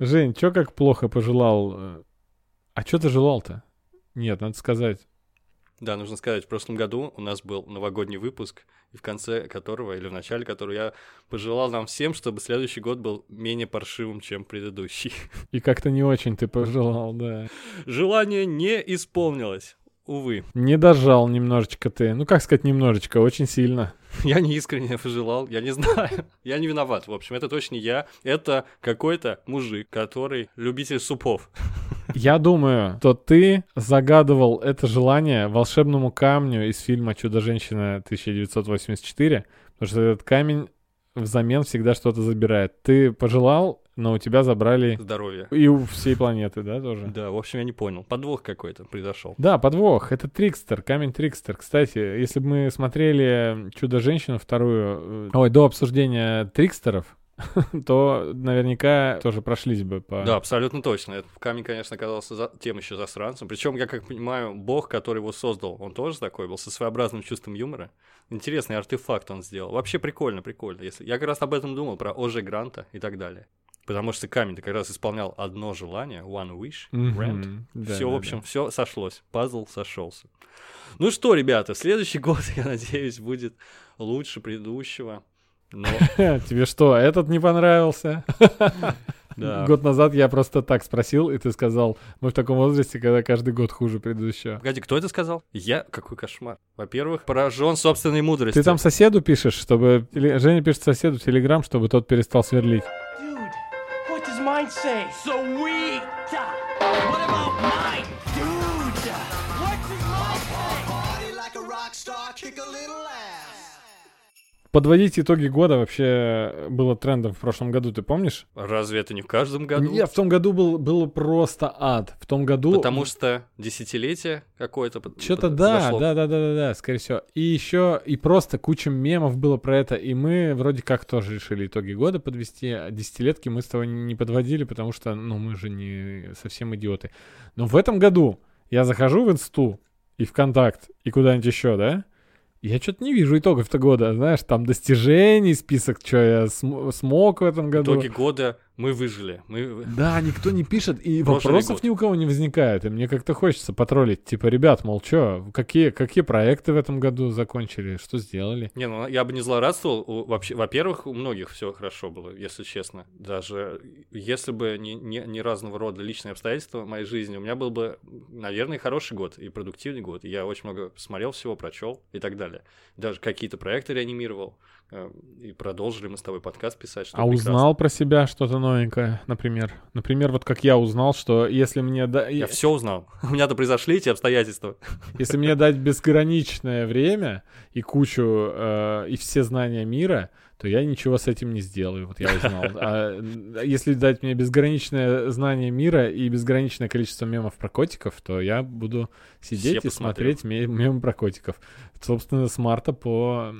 Жень, чё как плохо пожелал? э? А чё ты желал-то? Нет, надо сказать. Да, нужно сказать, в прошлом году у нас был новогодний выпуск, и в конце которого, или в начале которого я пожелал нам всем, чтобы следующий год был менее паршивым, чем предыдущий. И как-то не очень ты пожелал, да. Желание не исполнилось. Увы, Не дожал немножечко ты. Ну, как сказать немножечко, очень сильно. я не искренне пожелал, я не знаю. Я не виноват, в общем, это точно я. Это какой-то мужик, который любитель супов. Я думаю, что ты загадывал это желание волшебному камню из фильма «Чудо-женщина 1984», потому что этот камень взамен всегда что-то забирает. Ты пожелал, но у тебя забрали Здоровья. и у всей планеты, да, тоже? Да, в общем, я не понял. Подвох какой-то произошел. Да, подвох. Это Трикстер, камень Трикстер. Кстати, если бы мы смотрели Чудо-женщину вторую, э, ой, до обсуждения Трикстеров, то наверняка тоже прошлись бы по... Да, абсолютно точно. Этот камень, конечно, оказался за... тем еще засранцем. Причем, я как понимаю, бог, который его создал, он тоже такой был, со своеобразным чувством юмора. Интересный артефакт он сделал. Вообще прикольно, прикольно. Если... Я как раз об этом думал, про Оже Гранта и так далее. Потому что камень-то как раз исполнял одно желание, one wish. Да, все, да, в общем, все сошлось. Пазл сошелся. Ну что, ребята, следующий год, я надеюсь, будет лучше предыдущего. Но, да. Тебе что, этот не понравился? да. Год назад я просто так спросил, и ты сказал, мы в таком возрасте, когда каждый год хуже предыдущего. Погоди, кто это сказал? Я? Какой кошмар. Во-первых, поражен собственной мудростью. Ты там соседу пишешь, чтобы... Женя пишет соседу в Телеграм, чтобы тот перестал сверлить. sensei. So weak. What about my dude? What's his life? Party like a rock star, kick a little ass. Подводить итоги года вообще было трендом в прошлом году, ты помнишь? Разве это не в каждом году? Нет, в том году был, было просто ад. В том году... Потому что десятилетие какое-то под- Что-то под- да, да, да, да, да, да, скорее всего. И еще, и просто куча мемов было про это, и мы вроде как тоже решили итоги года подвести, а десятилетки мы с тобой не подводили, потому что, ну, мы же не совсем идиоты. Но в этом году я захожу в Инсту и ВКонтакт, и куда-нибудь еще, да? Я что-то не вижу итогов-то года, знаешь, там достижений, список, что я см- смог в этом году. Итоги года мы выжили. Мы... Да, никто не пишет, и Прошлый вопросов год. ни у кого не возникает. И мне как-то хочется потроллить. Типа, ребят, мол, что, какие, какие проекты в этом году закончили, что сделали? Не, ну я бы не злорадствовал. Вообще, во-первых, у многих все хорошо было, если честно. Даже если бы не, не, не разного рода личные обстоятельства в моей жизни, у меня был бы, наверное, хороший год и продуктивный год. И я очень много смотрел всего, прочел и так далее. Даже какие-то проекты реанимировал. Э, И продолжили мы с тобой подкаст писать. Что а прекрасно. узнал про себя что-то новенькое, например? Например, вот как я узнал, что если мне, да, Я все узнал. У меня-то произошли эти обстоятельства. если мне дать безграничное время и кучу, э, и все знания мира, то я ничего с этим не сделаю, вот я узнал. А если дать мне безграничное знание мира и безграничное количество мемов про котиков, то я буду сидеть и посмотрю. смотреть ме- мемы про котиков. Собственно, с марта по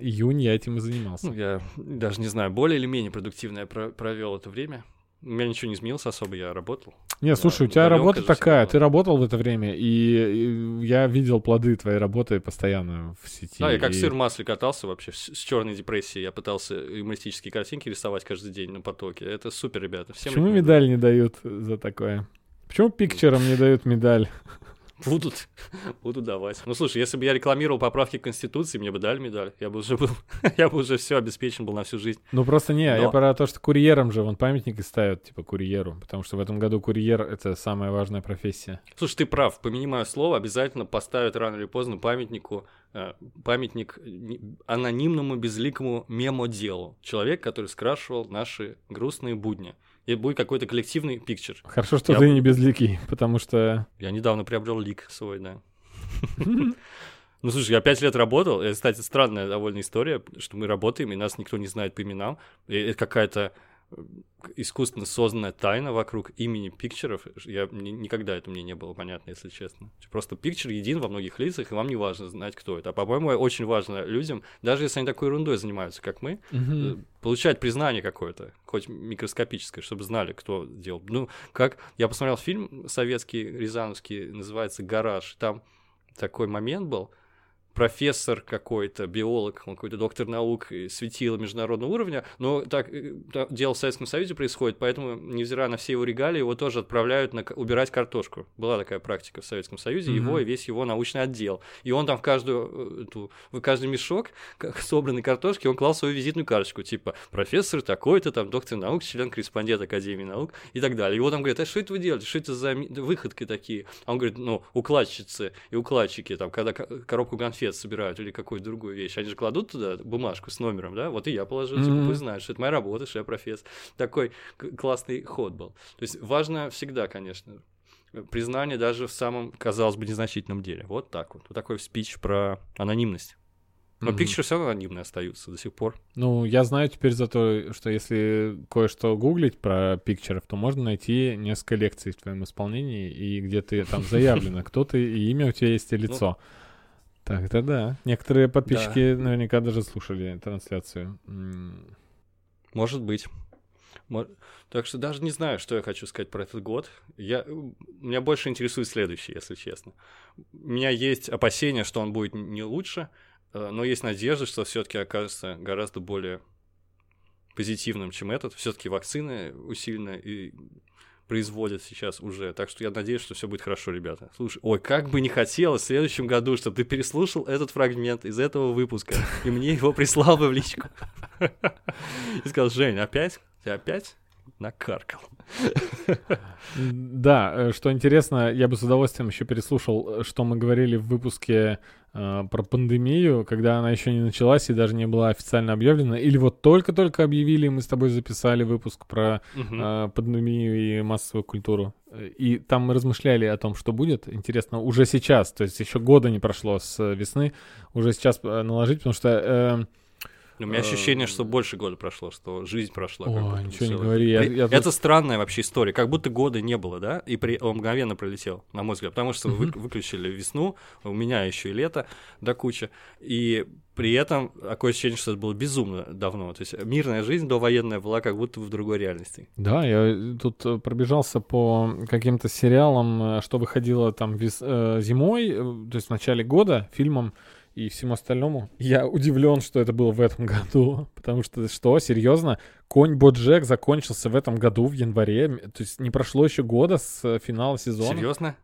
июнь я этим и занимался. Ну, я даже не знаю, более или менее продуктивно я про- провел это время. У меня ничего не изменилось особо, я работал. Не, слушай, у тебя работа такая, была. ты работал в это время, и, и я видел плоды твоей работы постоянно в сети. Да, я как и- сыр в масле катался вообще с, с черной депрессией. Я пытался юмористические картинки рисовать каждый день на потоке. Это супер, ребята. Всем Почему медаль не дают за такое? Почему пикчерам не дают медаль? Будут, будут давать. Ну, слушай, если бы я рекламировал поправки к Конституции, мне бы дали медаль. Я бы уже был, я бы уже все обеспечен был на всю жизнь. Ну просто не, я Но- про то, что курьерам же вон памятники ставят, типа курьеру, потому что в этом году курьер — это самая важная профессия. Слушай, ты прав, помяни мое слово, обязательно поставят рано или поздно памятнику, э, памятник анонимному безликому мемоделу. Человек, который скрашивал наши грустные будни. И будет какой-то коллективный пикчер. Хорошо, что Я ты не безликий, потому что... Я недавно приобрел лик свой, да. Ну, слушай, я пять лет работал. Это, кстати, странная довольно история, что мы работаем, и нас никто не знает по именам. И это какая-то искусственно созданная тайна вокруг имени пикчеров. Я ни- никогда это мне не было понятно, если честно. Просто пикчер един во многих лицах, и вам не важно знать, кто это. А, по-моему, очень важно людям, даже если они такой ерундой занимаются, как мы, э, получать признание какое-то, хоть микроскопическое, чтобы знали, кто делал. Ну, как я посмотрел фильм советский, рязановский, называется «Гараж». Там такой момент был, профессор какой-то, биолог, он какой-то доктор наук, светило международного уровня, но так, э, дело в Советском Союзе происходит, поэтому, невзирая на все его регалии, его тоже отправляют на, убирать картошку. Была такая практика в Советском Союзе, Мгм. его и весь его научный отдел. И он там в каждую, э, эту, в каждый мешок собранной картошки, он клал свою визитную карточку, типа профессор такой-то, там доктор наук, член-корреспондент Академии наук и так далее. Его там говорят, а что это вы делаете, что это за выходки такие? А он говорит, ну, укладчицы и укладчики, там, когда ко- коробку конфет собирают или какую-то другую вещь, они же кладут туда бумажку с номером, да, вот и я положил, типа, Мгм. пусть знают, что это моя работа, что я профессор. Такой классный ход был. То есть важно всегда, конечно, признание даже в самом, казалось бы, незначительном деле. Вот так вот. Вот такой спич про анонимность. Но пикчеры все равно анонимные остаются до сих пор. Ну, я знаю теперь зато, что если кое-что гуглить про пикчеров, то можно найти несколько лекций в твоем исполнении, и где ты там заявлено, кто ты, и имя у тебя есть, и лицо. Так-то да. Некоторые подписчики наверняка даже слушали трансляцию. Может быть. Так что даже не знаю, что я хочу сказать про этот год. Я... Меня больше интересует следующее, если честно. У меня есть опасения, что он будет не лучше, э, но есть надежда, что все-таки окажется гораздо более позитивным, чем этот. Все-таки вакцины усиленно и производят сейчас уже. Так что я надеюсь, что все будет хорошо, ребята. Слушай, ой, как бы не хотелось в следующем году, чтобы ты переслушал этот фрагмент из этого выпуска, и мне его прислал бы в личку. И сказал, Жень, опять? Ты опять накаркал? Да, э, что интересно, я бы с удовольствием еще переслушал, э, что мы говорили в выпуске э, про пандемию, когда она еще не началась и даже не была официально объявлена. Или вот только-только объявили, мы с тобой записали выпуск про Мгм. э, пандемию и массовую культуру. И там мы размышляли о том, что будет. Интересно, уже сейчас, то есть еще года не прошло с весны, уже сейчас наложить, потому что... э, У меня ощущение, что больше года прошло, что жизнь прошла. бы ничего не говори, Это странная вообще история, как будто года не было, да? И он мгновенно пролетел, на мой взгляд, потому что вы выключили весну, у меня еще и лето до кучи, и при этом такое ощущение, что это было безумно давно. То есть мирная жизнь довоенная была как будто в другой реальности. Да, я тут э, пробежался по каким-то сериалам, э, что выходило там вес- э, зимой, то есть в начале года, фильмам и всему остальному. Я удивлен, что это было в этом году, потому что, что, серьезно, Конь Боджек закончился в этом году, в январе, то есть не прошло еще года с э, финала сезона. Серьезно?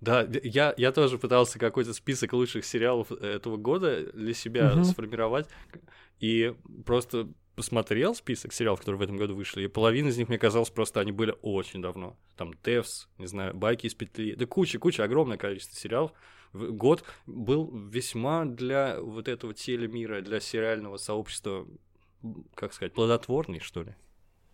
Да, я, я тоже пытался какой-то список лучших сериалов э, этого года для себя Мгм. сформировать. И просто посмотрел список сериалов, которые в этом году вышли, и половина из них, мне казалось, просто они были очень давно. Там Тевс, не знаю, Байки из петли, да куча, куча, огромное количество сериалов. Год был весьма для вот этого телемира, для сериального сообщества, как сказать, плодотворный, что ли.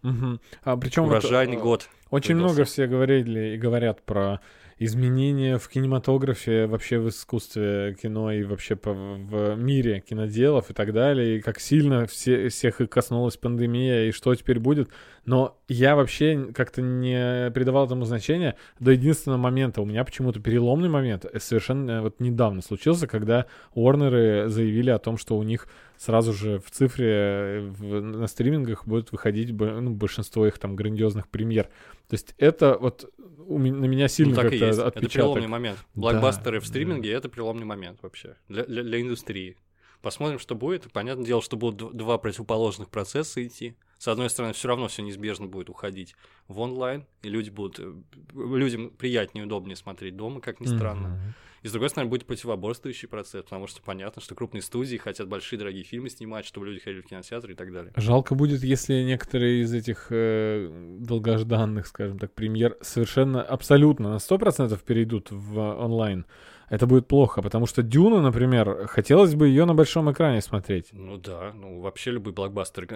Мгм. А причем вот, Урожайный э, год. Очень выдался. много все говорили и говорят про изменения в кинематографе, вообще в искусстве кино и вообще по- в мире киноделов и так далее, и как сильно все, всех и коснулась пандемия, и что теперь будет. Но я вообще как-то не придавал этому значения до единственного момента. У меня почему-то переломный момент э, совершенно вот недавно случился, когда Уорнеры заявили о том, что у них сразу же в цифре э, в- на стримингах будет выходить ну, большинство их там грандиозных премьер. То есть это вот у ме- на меня сильно Ну, так и есть. Это отпечаток. переломный момент. Блокбастеры Да, в стриминге это переломный момент вообще для, для, для индустрии. Посмотрим, что будет. Понятное дело, что будут два противоположных процесса идти. С одной стороны, все равно все неизбежно будет уходить в онлайн, и люди будут э, людям приятнее и удобнее смотреть дома, как ни странно. Мгм. И с другой стороны, будет противоборствующий процесс, потому что понятно, что крупные студии хотят большие дорогие фильмы снимать, чтобы люди ходили в кинотеатр и так далее. Жалко будет, если некоторые из этих э, долгожданных, скажем так, премьер совершенно абсолютно на 100% перейдут в онлайн. Это будет плохо, потому что Дюну, например, хотелось бы ее на большом экране смотреть. Ну да, ну вообще любой блокбастер.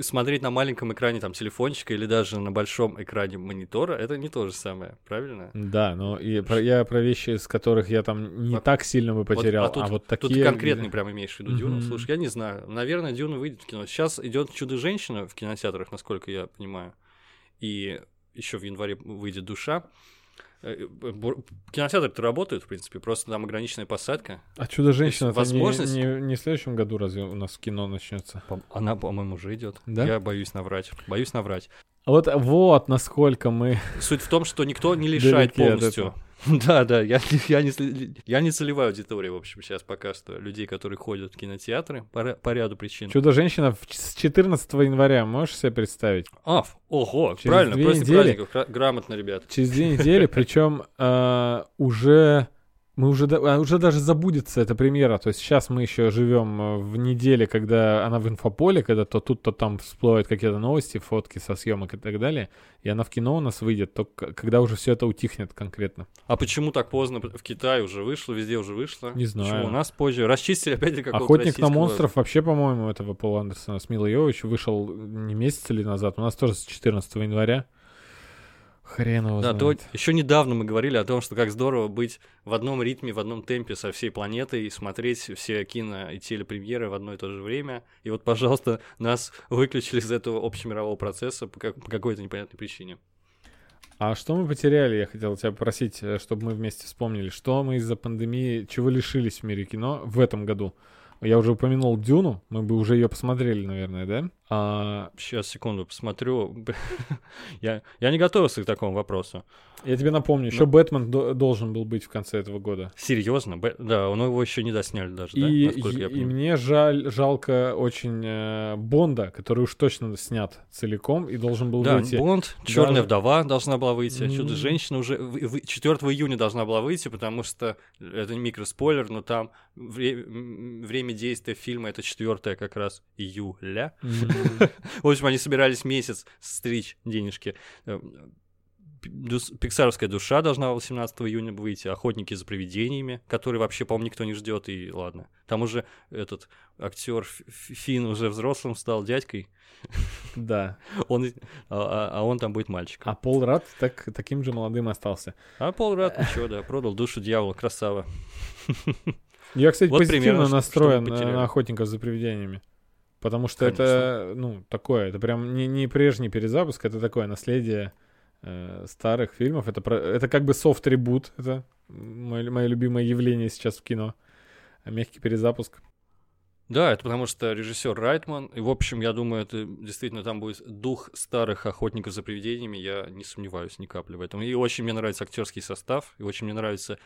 Смотреть на маленьком экране там телефончика или даже на большом экране монитора, это не то же самое, правильно? Да, но и про- я про вещи, с которых я там не Вот- так сильно бы потерял, а, тут, вот тут такие... конкретный прям имеешь в виду Дюну. Мгм. Слушай, я не знаю. Наверное, Дюна выйдет в кино. Сейчас идет Чудо-женщина в кинотеатрах, насколько я понимаю. И еще в январе выйдет душа. Э, бу- Кинотеатры-то работают, в принципе, просто там ограниченная посадка. А Чудо-женщина возможность- не, не, не в следующем году разве у нас кино начнется? Она, по-моему, уже идет. Да? Я боюсь наврать. Боюсь наврать. Вот, вот насколько мы... Суть в том, что никто не лишает полностью. Да, да, я, я, не, я не целевая аудитория, в общем, сейчас пока что. Людей, которые ходят в кинотеатры по, по ряду причин. Чудо-женщина с 14 января, можешь себе представить? А, ого, Через правильно, две после недели- праздников, гра- грамотно, ребят. Через две недели, причем а, уже мы уже, а, уже даже забудется эта премьера. То есть сейчас мы еще живем э, в неделе, когда она в инфополе, когда то тут, то там всплывают какие-то новости, фотки со съемок и так далее. И она в кино у нас выйдет, только когда уже все это утихнет конкретно. А почему так поздно? В Китае уже вышло, везде уже вышло. Не знаю. Почему у нас позже? Расчистили опять какого-то Охотник на монстров вообще, по-моему, этого Пола Андерсона с Милой Йович вышел не месяц или назад. У нас тоже с 14 января. Хрен его Да, то знает. еще недавно мы говорили о том, что как здорово быть в одном ритме, в одном темпе со всей планетой и смотреть все кино и телепремьеры в одно и то же время. И вот, пожалуйста, нас выключили из этого общемирового процесса по, как- по какой-то непонятной причине. А что мы потеряли? Я хотел тебя попросить, э, чтобы мы вместе вспомнили. Что мы из-за пандемии, чего лишились в мире кино в этом году? Я уже упомянул Дюну, мы бы уже ее посмотрели, наверное, да? А, Сейчас, секунду, посмотрю. я, я не готовился к такому вопросу. я тебе напомню, еще Ну. Бэтмен до- должен был быть в конце этого года. Серьезно? Б- Да, но его еще не досняли даже, да? И, Насколько и- я и мне жаль, жалко очень э, Бонда, который уж точно снят целиком и должен был Да, выйти. Бонд, Черная даже- вдова должна была выйти, М. Чудо-женщина уже в- в- 4 июня должна была выйти, потому что это микроспойлер, но там вре- время действия фильма это 4 как раз июля. М, В общем, они собирались месяц стричь денежки. Э, Пиксаровская душа должна 18 июня выйти, Охотники за привидениями, который вообще, по-моему, никто не ждет, и ладно. Там уже этот актер Фин уже взрослым стал дядькой, Да. он, а, а- а он там будет мальчиком. А Пол Рад так, таким же молодым остался. А Пол Рад ничего, да, продал душу дьявола, красава. Я, кстати, Вот позитивно примерно, настроен на охотников за привидениями. Потому что Конечно. это, ну, такое, это прям не, не прежний перезапуск, это такое наследие э, старых фильмов. Это, про- это как бы софт-ребут, это мое, мое любимое явление сейчас в кино. Мягкий перезапуск. Да, это потому что режиссер Райтман, и, в общем, я думаю, это действительно там будет дух старых охотников за привидениями, я не сомневаюсь ни капли в этом. И очень мне нравится актерский состав, и очень мне нравятся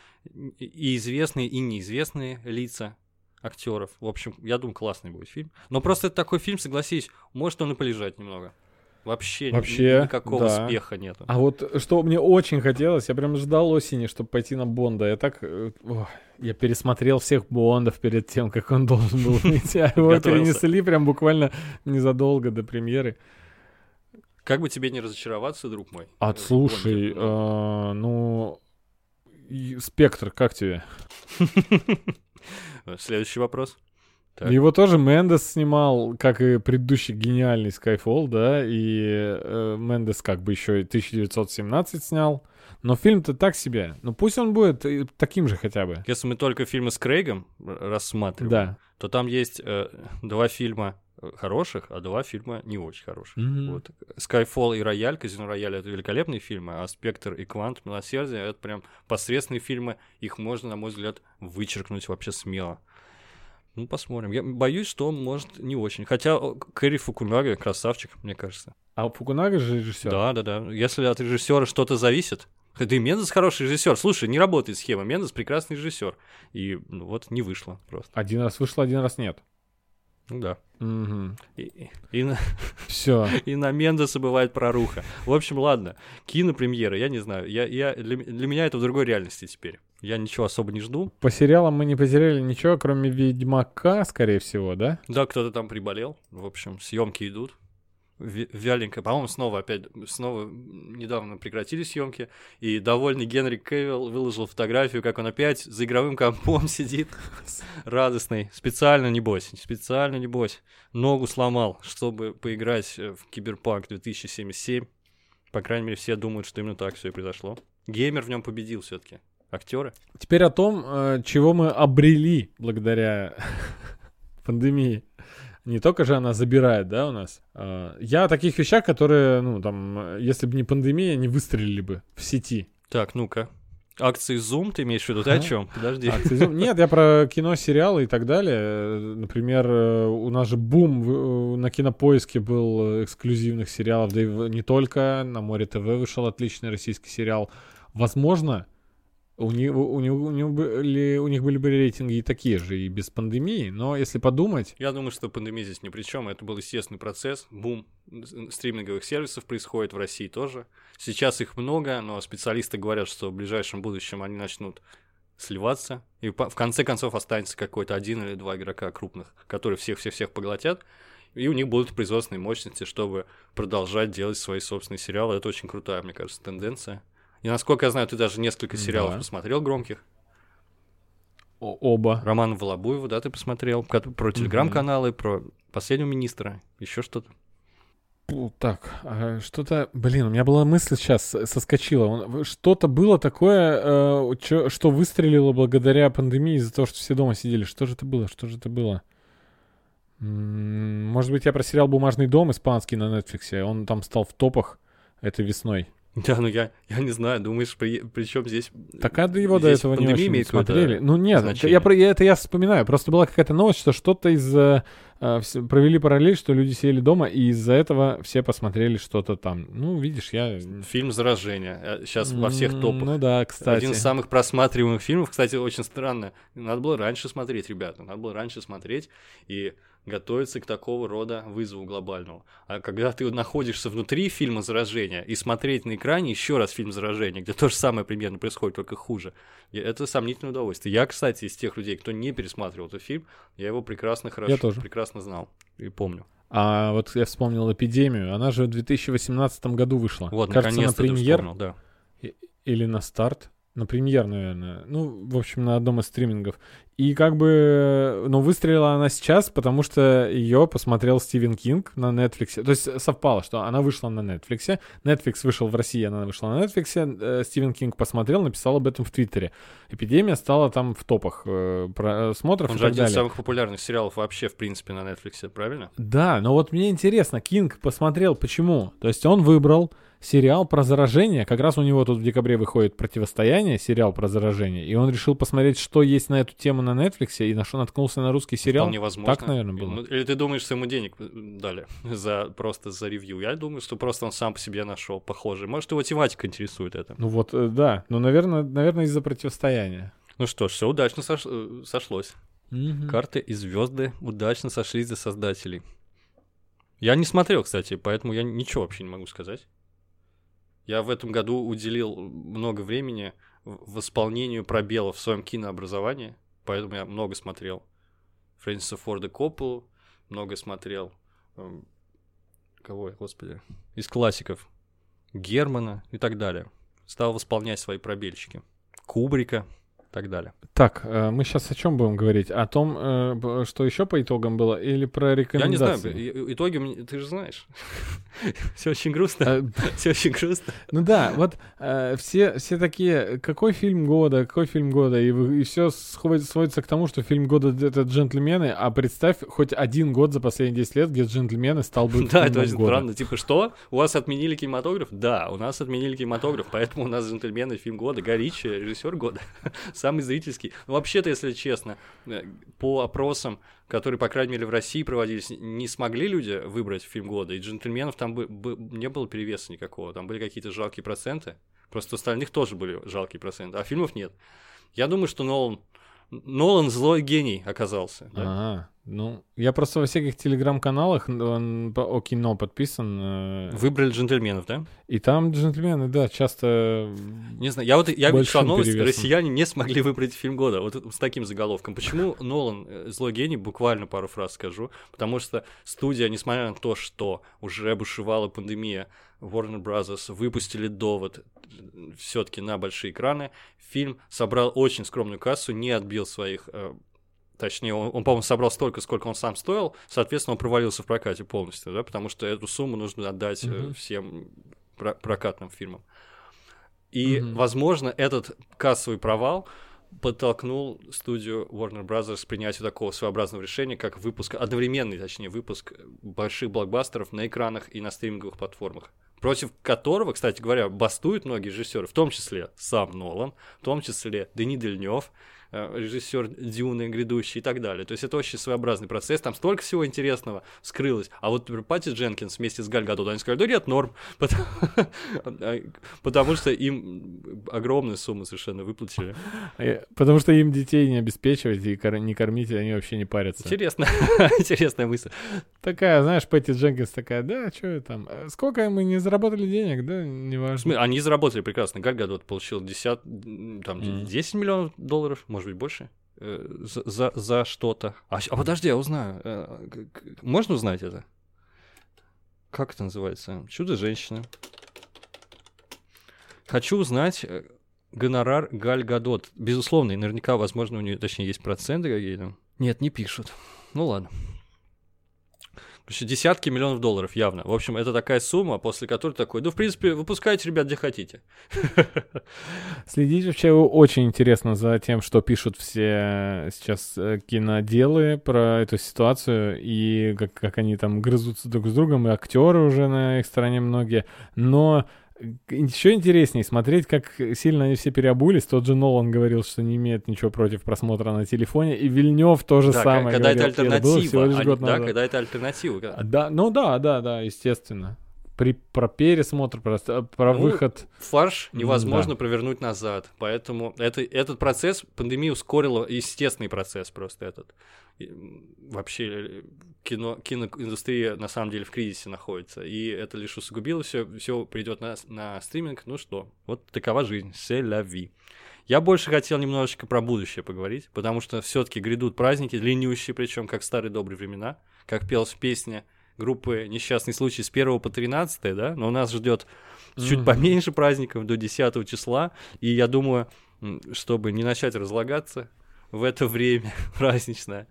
и известные, и неизвестные лица актеров. В общем, я думаю, классный будет фильм. Но просто это такой фильм, согласись, может он и полежать немного. Вообще, Вообще, никакого да. успеха нету. А вот что мне очень хотелось, я прям ждал осени, чтобы пойти на Бонда. Я так... э, ох, я пересмотрел всех Бондов перед тем, как он должен был выйти. А его перенесли прям буквально незадолго до премьеры. Как бы тебе не разочароваться, друг мой? А э, слушай, э, ну... Спектр, как тебе? Следующий вопрос. Так. Его тоже Мендес снимал, как и предыдущий гениальный Skyfall, да, и э, Мендес как бы еще и 1917 снял. Но фильм-то так себе. Ну пусть он будет таким же хотя бы. Если мы только фильмы с Крейгом рассматриваем, Да. то там есть э, два фильма хороших, а два фильма не очень хороших. Мгм. Вот. Skyfall и Рояль, Казино Рояль это великолепные фильмы, а Спектр и Квант Милосердие это прям посредственные фильмы. Их можно, на мой взгляд, вычеркнуть вообще смело. Ну, посмотрим. Я боюсь, что он может не очень. Хотя Кэрри Фукунага красавчик, мне кажется. А Фукунага же режиссер. Да, да, да. Если от режиссера что-то зависит. Да и Мендес хороший режиссер. Слушай, не работает схема. Мендес прекрасный режиссер. И ну, вот не вышло просто. Один раз вышло, один раз нет. Ну да. И, и- и на, Все. и на Мендеса бывает проруха. В общем, ладно. Кинопремьера, я не знаю. Я, я, для, для меня это в другой реальности теперь. Я ничего особо не жду. По сериалам мы не потеряли ничего, кроме Ведьмака, скорее всего, да? Да, кто-то там приболел. В общем, съемки идут. Вяленько. По-моему, снова опять, снова недавно прекратили съемки. И довольный Генри Кевилл выложил фотографию, как он опять за игровым компом сидит. Радостный. Специально, небось. Специально, небось. Ногу сломал, чтобы поиграть э, в Киберпанк 2077. По крайней мере, все думают, что именно так все и произошло. Геймер в нем победил все-таки. Актеры. Теперь о том, э, чего мы обрели благодаря пандемии. Не только же она забирает, да, у нас. Э, Я о таких вещах, которые, ну, там, если бы не пандемия, не выстрелили бы в сети. Так, ну-ка. Акции Zoom, ты имеешь в виду? Ты о чем? Подожди. А, кстати, Нет, я про кино, сериалы и так далее. Например, э, у нас же бум э, на кинопоиске был эксклюзивных сериалов, да и не только. На Море ТВ вышел отличный российский сериал. Возможно, У них, у, них, у, них были, у них были бы рейтинги и такие же, и без пандемии, но если подумать... Я думаю, что пандемия здесь ни при чем. Это был естественный процесс. Бум стриминговых сервисов происходит в России тоже. Сейчас их много, но специалисты говорят, что в ближайшем будущем они начнут сливаться. И в конце концов останется какой-то один или два игрока крупных, которые всех-всех-всех поглотят. И у них будут производственные мощности, чтобы продолжать делать свои собственные сериалы. Это очень крутая, мне кажется, тенденция. И насколько я знаю, ты даже несколько сериалов Да. посмотрел громких. О- оба. Романа Волобуева, да, ты посмотрел? Про телеграм-каналы, про последнего министра, еще что-то. Так, а что-то, блин, у меня была мысль сейчас э, соскочила. Что-то было такое, э, что выстрелило благодаря пандемии из-за того, что все дома сидели. Что же это было? Что же это было? Может быть, я про сериал «Бумажный дом» испанский на Netflix. Он там стал в топах этой весной. Да, ну я, я не знаю, думаешь, при, чем здесь... Так а до его до здесь этого не очень смотрели. Ну нет, я, про- я- это я вспоминаю. Просто была какая-то новость, что что-то из... э, э, провели параллель, что люди сидели дома, и из-за этого все посмотрели что-то там. Ну, видишь, я... Фильм «Заражение». Сейчас во всех топах. Ну да, кстати. Один из самых просматриваемых фильмов. Кстати, очень странно. Надо было раньше смотреть, ребята. Надо было раньше смотреть и готовиться к такого рода вызову глобальному. А когда ты находишься внутри фильма «Заражение» и смотреть на экране еще раз фильм «Заражение», где то же самое примерно происходит, только хуже, это сомнительное удовольствие. Я, кстати, из тех людей, кто не пересматривал этот фильм, я его прекрасно, хорошо, тоже. прекрасно знал и помню. А вот я вспомнил «Эпидемию». Она же в 2018 году вышла. Вот, Кажется, на премьер вспомнил, да. или на старт. На премьер, наверное. Ну, в общем, на одном из стримингов. И как бы, ну, выстрелила она сейчас, потому что ее посмотрел Стивен Кинг на Netflix. То есть совпало, что она вышла на Netflix. Netflix вышел в России, она вышла на Netflix. Э, Стивен Кинг посмотрел, написал об этом в Твиттере. Эпидемия стала там в топах э, просмотров Он и же так один из далее. самых популярных сериалов вообще, в принципе, на Netflix, правильно? Да, но вот мне интересно, Кинг посмотрел почему. То есть он выбрал сериал про заражение. Как раз у него тут в декабре выходит «Противостояние», сериал про заражение. И он решил посмотреть, что есть на эту тему на Netflix, и на что наткнулся на русский сериал. Вполне возможно. Так, наверное, было. Или ты думаешь, что ему денег дали за просто за ревью? Я думаю, что просто он сам по себе нашел похожий. Может, его тематика интересует это. Ну вот, э, да. Ну, наверное, наверное из-за противостояния. Ну что ж, все удачно сош- э, сошлось. Мгм. Карты и звезды удачно сошлись за создателей. Я не смотрел, кстати, поэтому я ничего вообще не могу сказать. Я в этом году уделил много времени в восполнению пробелов в своем кинообразовании, поэтому я много смотрел Фрэнсиса Форда Копполу, много смотрел... эм, Кого я, господи? Из классиков. Германа и так далее. Стал восполнять свои пробельчики. Кубрика так далее. Так, э, мы сейчас о чем будем говорить? О том, э, что еще по итогам было, или про Я не рекомендации? знаю, итоги ты же знаешь. Все очень грустно. Э, Все очень грустно. Ну да, вот все, все такие, какой фильм года, какой фильм года, и, все сводится к тому, что фильм года — это «Джентльмены», а представь хоть один год за последние 10 лет, где «Джентльмены» стал бы Да, это очень странно. Типа, что? У вас отменили кинематограф? Да, у нас отменили кинематограф, поэтому у нас «Джентльмены» фильм года. Горичи, режиссер года. Самый зрительский. Ну, вообще-то, если честно, э, по опросам, которые, по крайней мере, в России проводились, не смогли люди выбрать фильм года, и «Джентльменов» там бы, бы- не было перевеса никакого. Там были какие-то жалкие проценты. Просто у остальных тоже были жалкие проценты, а фильмов нет. Я думаю, что Нолан... Нолан злой гений оказался. да. Ага, ну, я просто во всяких телеграм-каналах он о кино подписан, э, Выбрали джентльменов, да? и там «Джентльмены», да, часто... Не знаю, я вот я читал новость, перевесом. россияне не смогли выбрать фильм года, вот с таким заголовком. Почему Нолан э, злой гений? Буквально пару фраз скажу. Потому что студия, несмотря на то, что уже бушевала пандемия, Warner Bros. выпустили довод все-таки на большие экраны. Фильм собрал очень скромную кассу, не отбил своих э, Точнее, он, он, по-моему, собрал столько, сколько он сам стоил, соответственно, он провалился в прокате полностью, да, потому что эту сумму нужно отдать Мгм. всем про- прокатным фирмам. И, Мгм. возможно, этот кассовый провал подтолкнул студию Warner Bros. к принятию такого своеобразного решения, как выпуск, одновременный, точнее, выпуск больших блокбастеров на экранах и на стриминговых платформах. Против которого, кстати говоря, бастуют многие режиссеры, в том числе сам Нолан, в том числе Дени Дельнев, режиссер Дюны грядущий и так далее. То есть это очень своеобразный процесс, там столько всего интересного скрылось. А вот например, Пати Дженкинс вместе с Галь Гадот, они сказали, да нет, норм, потому, потому что им огромную сумму совершенно выплатили. Э, Потому что им детей не обеспечивать и не кормить, и они вообще не парятся. Интересно, интересная мысль. Такая, знаешь, Пэтти Дженкинс такая, да, что там, э, сколько мы не заработали денег, да, неважно. Они заработали прекрасно. Галь Гадот получил 10, м, там, Мгм. 10 миллионов долларов, может быть, больше, э, за, за, за что-то. А, а подожди, я узнаю. Э, Можно узнать это? Как это называется? Чудо-женщина. Хочу узнать э, гонорар Галь Гадот. Безусловно, и наверняка, возможно, у нее, точнее, есть проценты какие-то. Нет, не пишут. Ну ладно. Десятки миллионов долларов явно. В общем, это такая сумма, после которой такой, ну, в принципе, выпускайте, ребят, где хотите. Следить вообще очень интересно за тем, что пишут все сейчас э, киноделы про эту ситуацию и как, как они там грызутся друг с другом, и актеры уже на их стороне многие. Но еще интереснее смотреть, как сильно они все переобулись. Тот же Нолан говорил, что не имеет ничего против просмотра на телене, и Вильнев тоже Да, самое когда это говорил. Это альтернатива. лишь а год да, назад. когда это альтернатива. когда- А, Да, ну да, да, да, естественно. При, про пересмотр, про, про Ну, выход. Фарш невозможно да. провернуть назад. Поэтому это, этот процесс, пандемия ускорила естественный процесс просто этот. И, Вообще э, кино, киноиндустрия на самом деле в кризисе находится. И это лишь усугубило все, все придет на, на стриминг. Ну что, вот такова жизнь. Vie. Я больше хотел немножечко про будущее поговорить, потому что все-таки грядут праздники, длиннющие, причем как старые добрые времена, как пелось в песне группы «Несчастный случай» с 1 по 13, да, но у нас ждет чуть Мгм. поменьше праздников, до 10 числа, и я думаю, чтобы не начать разлагаться в это время праздничное,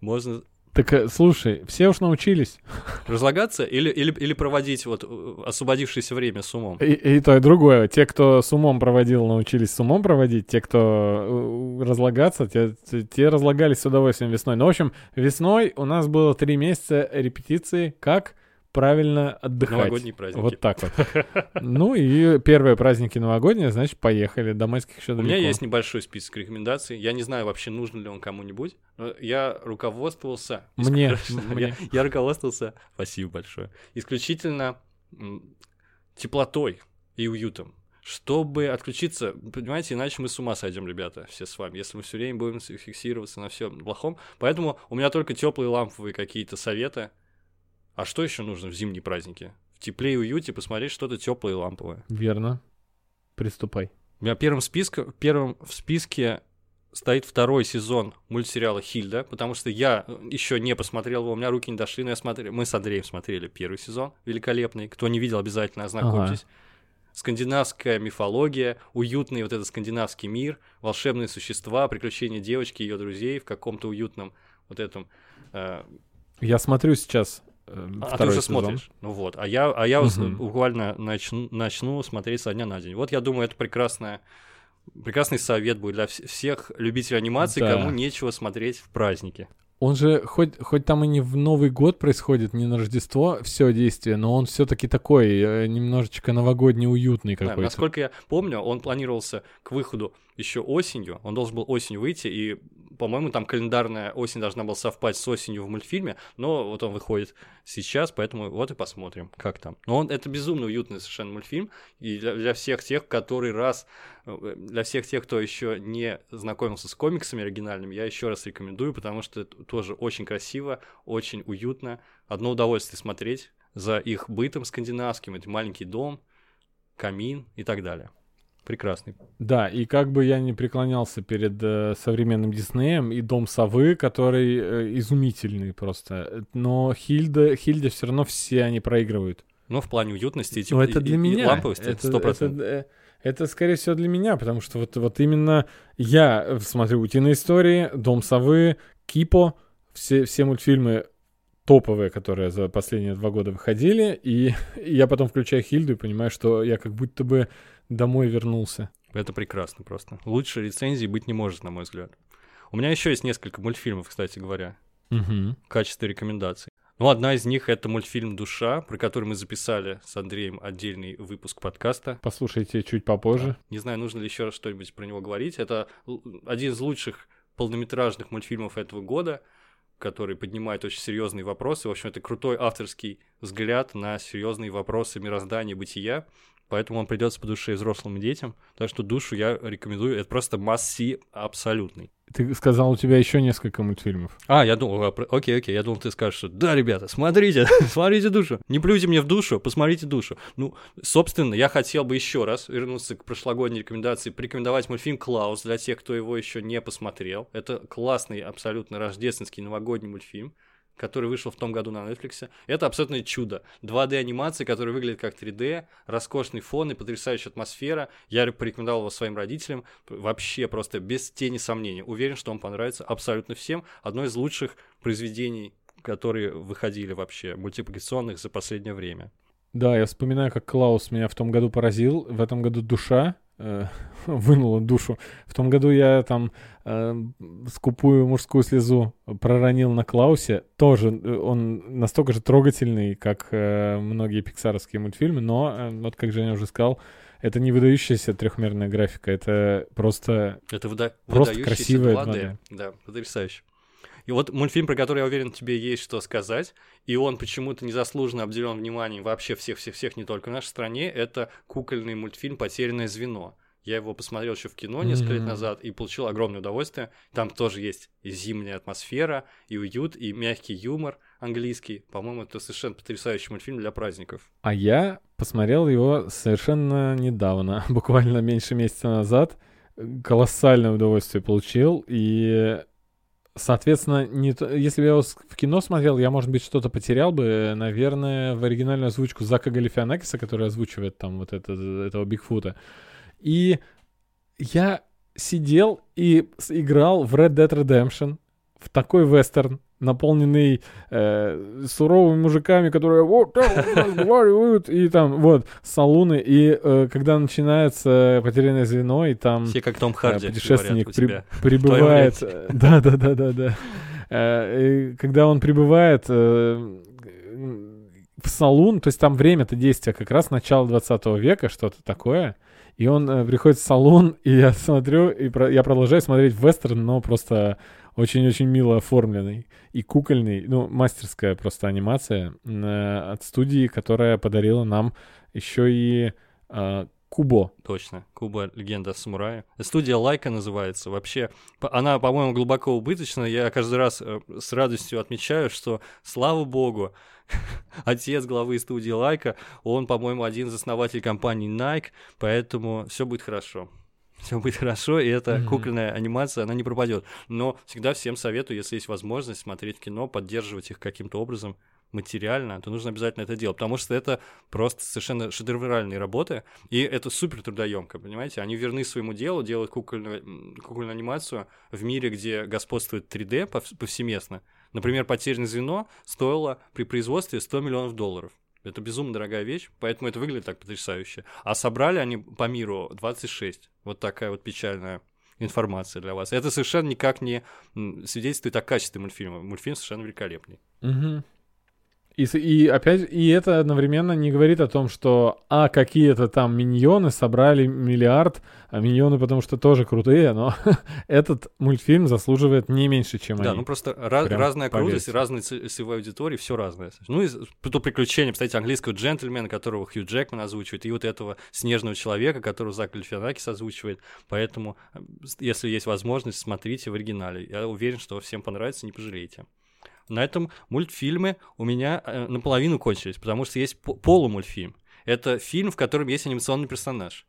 можно Так, э, слушай, все уж научились. разлагаться или, или, или проводить вот э, освободившееся время с умом. И, и то, и другое. Те, кто с умом проводил, научились с умом проводить. Те, кто э, разлагаться, те, те- те разлагались с удовольствием весной. Ну, в общем, весной у нас было три месяца репетиции, как правильно отдыхать. Новогодние праздники. Вот так вот. Ну и первые праздники новогодние, значит, поехали. До майских еще У далеко. меня есть небольшой список рекомендаций. Я не знаю вообще, нужен ли он кому-нибудь, но я руководствовался... Мне. Я, я руководствовался, спасибо большое, исключительно теплотой и уютом. Чтобы отключиться, понимаете, иначе мы с ума сойдем, ребята, все с вами, если мы все время будем фиксироваться на всем плохом. Поэтому у меня только теплые ламповые какие-то советы. А что еще нужно в зимние праздники? В тепле и уюте посмотреть что-то теплое и ламповое. Верно. Приступай. У меня первым, списке, первым в списке стоит второй сезон мультсериала Хильда, потому что я еще не посмотрел его, у меня руки не дошли, но я смотрел, мы с Андреем смотрели первый сезон, великолепный. Кто не видел, обязательно ознакомьтесь. Скандинавская мифология, уютный вот этот скандинавский мир, волшебные существа, приключения девочки и ее друзей в каком-то уютном вот этом э, Я смотрю сейчас э, а ты второй уже сезон. смотришь. Ну вот. А я, а я вот Мгм. буквально начну, начну смотреть со дня на день. Вот я думаю, это прекрасная, прекрасный совет будет для вс- всех любителей анимации, Да. кому нечего смотреть в праздники. Он же, хоть, хоть там и не в Новый год происходит, не на Рождество все действие, но он все-таки такой, э, немножечко новогодний, уютный Да, какой-то. насколько я помню, он планировался к выходу еще осенью. Он должен был осенью выйти, и, по-моему, там календарная осень должна была совпасть с осенью в мультфильме, но вот он выходит сейчас, поэтому вот и посмотрим, как там. Но он это безумно уютный совершенно мультфильм, и для, для всех тех, который раз, э, для всех тех, кто еще не знакомился с комиксами оригинальными, я еще раз рекомендую, потому что это тоже очень красиво, очень уютно, одно удовольствие смотреть за их бытом скандинавским, это маленький дом, камин и так далее. Прекрасный. Да, и как бы я не преклонялся перед э, современным Диснеем, и Дом Совы, который э, изумительный просто, но Хильда, Хильде все равно все они проигрывают. Но в плане уютности и, теп- Ну, это и- для и- и меня. ламповости это, 100%. это, э, это, скорее всего, для меня, потому что вот, вот именно я э, смотрю «Утиные истории», «Дом совы», «Кипо», все, все мультфильмы топовые, которые за последние два года выходили, и, и я потом включаю Хильду и понимаю, что я как будто бы домой вернулся. Это прекрасно просто. Лучше рецензии быть не может, на мой взгляд. У меня еще есть несколько мультфильмов, кстати говоря, Мгм. в качестве рекомендаций. Ну, одна из них — это мультфильм «Душа», про который мы записали с Андреем отдельный выпуск подкаста. Послушайте чуть попозже. Не знаю, нужно ли еще раз что-нибудь про него говорить. Это один из лучших полнометражных мультфильмов этого года, который поднимает очень серьезные вопросы. В общем, это крутой авторский взгляд на серьезные вопросы мироздания, бытия. Поэтому он придется по душе и взрослым и детям. Так что душу я рекомендую. Это просто масси абсолютный. Ты сказал, у тебя еще несколько мультфильмов. А, я думал, а, окей, окей, я думал, ты скажешь, что да, ребята, смотрите, смотрите душу, не плюйте мне в душу, посмотрите душу. Ну, собственно, я хотел бы еще раз вернуться к прошлогодней рекомендации, порекомендовать мультфильм «Клаус» для тех, кто его еще не посмотрел. Это классный, абсолютно рождественский новогодний мультфильм который вышел в том году на Netflix. Это абсолютное чудо. 2D-анимация, которая выглядит как 3D, роскошный фон и потрясающая атмосфера. Я порекомендовал его своим родителям. Вообще просто без тени сомнений. Уверен, что он понравится абсолютно всем. Одно из лучших произведений, которые выходили вообще мультипликационных за последнее время. Да, я вспоминаю, как Клаус меня в том году поразил. В этом году душа вынула душу. В том году я там э, скупую мужскую слезу проронил на Клаусе. Тоже э, он настолько же трогательный, как э, многие пиксаровские мультфильмы, но, э, вот как Женя уже сказал, это не выдающаяся трехмерная графика, это просто... Это выда- Просто красивая 2D. 2D. Да, потрясающе. И вот мультфильм, про который, я уверен, тебе есть что сказать, и он почему-то незаслуженно обделен вниманием вообще всех-всех-всех, не только в нашей стране, это кукольный мультфильм «Потерянное звено». Я его посмотрел еще в кино несколько лет Мгм. назад и получил огромное удовольствие. Там тоже есть и зимняя атмосфера, и уют, и мягкий юмор английский. По-моему, это совершенно потрясающий мультфильм для праздников. А я посмотрел его совершенно недавно, буквально меньше месяца назад. Колоссальное удовольствие получил. И, соответственно, не то- если бы я его в кино смотрел, я, может быть, что-то потерял бы. Наверное, в оригинальную озвучку Зака Галифианакиса, который озвучивает там вот это, этого Бигфута. И я сидел и играл в Red Dead Redemption, в такой вестерн, наполненный э, суровыми мужиками, которые вот вот разговаривают, и там вот салуны, и э, когда начинается потерянное звено, и там Все как Том э, Харди путешественник говорят у при- прибывает, э, да, да, да, да, да, Э, и когда он прибывает э, в салун, то есть там время-то действия как раз начало 20 века, что-то такое. И он э, приходит в салон, и я смотрю, и про- я продолжаю смотреть вестерн, но просто очень-очень мило оформленный и кукольный, ну, мастерская просто анимация э, от студии, которая подарила нам еще и э, Кубо. Точно, Куба легенда самурая. Студия Лайка называется. Вообще, она, по-моему, глубоко убыточна. Я каждый раз э, с радостью отмечаю, что, слава богу, отец главы студии Лайка, он, по-моему, один из основателей компании Nike, поэтому все будет хорошо. Все будет хорошо, и эта Мгм. кукольная анимация, она не пропадет. Но всегда всем советую, если есть возможность смотреть кино, поддерживать их каким-то образом материально, то нужно обязательно это делать, потому что это просто совершенно шедевральные работы, и это супер трудоемко, понимаете? Они верны своему делу, делают кукольную, кукольную анимацию в мире, где господствует 3D повс- повсеместно. Например, «Потерянное звено» стоило при производстве 100 миллионов долларов. Это безумно дорогая вещь, поэтому это выглядит так потрясающе. А собрали они по миру 26. Вот такая вот печальная информация для вас. Это совершенно никак не свидетельствует о качестве мультфильма. Мультфильм совершенно великолепный. Мгм. И, и опять, и это одновременно не говорит о том, что, а, какие-то там миньоны собрали миллиард, а миньоны потому что тоже крутые, но этот мультфильм заслуживает не меньше, чем Да, они. ну просто ра- Прям разная крутость, поверьте. разная ц- целевая аудитория, все разное. Ну и то приключение, кстати, английского джентльмена, которого Хью Джекман озвучивает, и вот этого снежного человека, которого Зак Гальфианакис озвучивает. Поэтому, э, если есть возможность, смотрите в оригинале. Я уверен, что всем понравится, не пожалеете. На этом мультфильмы у меня э, наполовину кончились, потому что есть по- полумультфильм. Это фильм, в котором есть анимационный персонаж.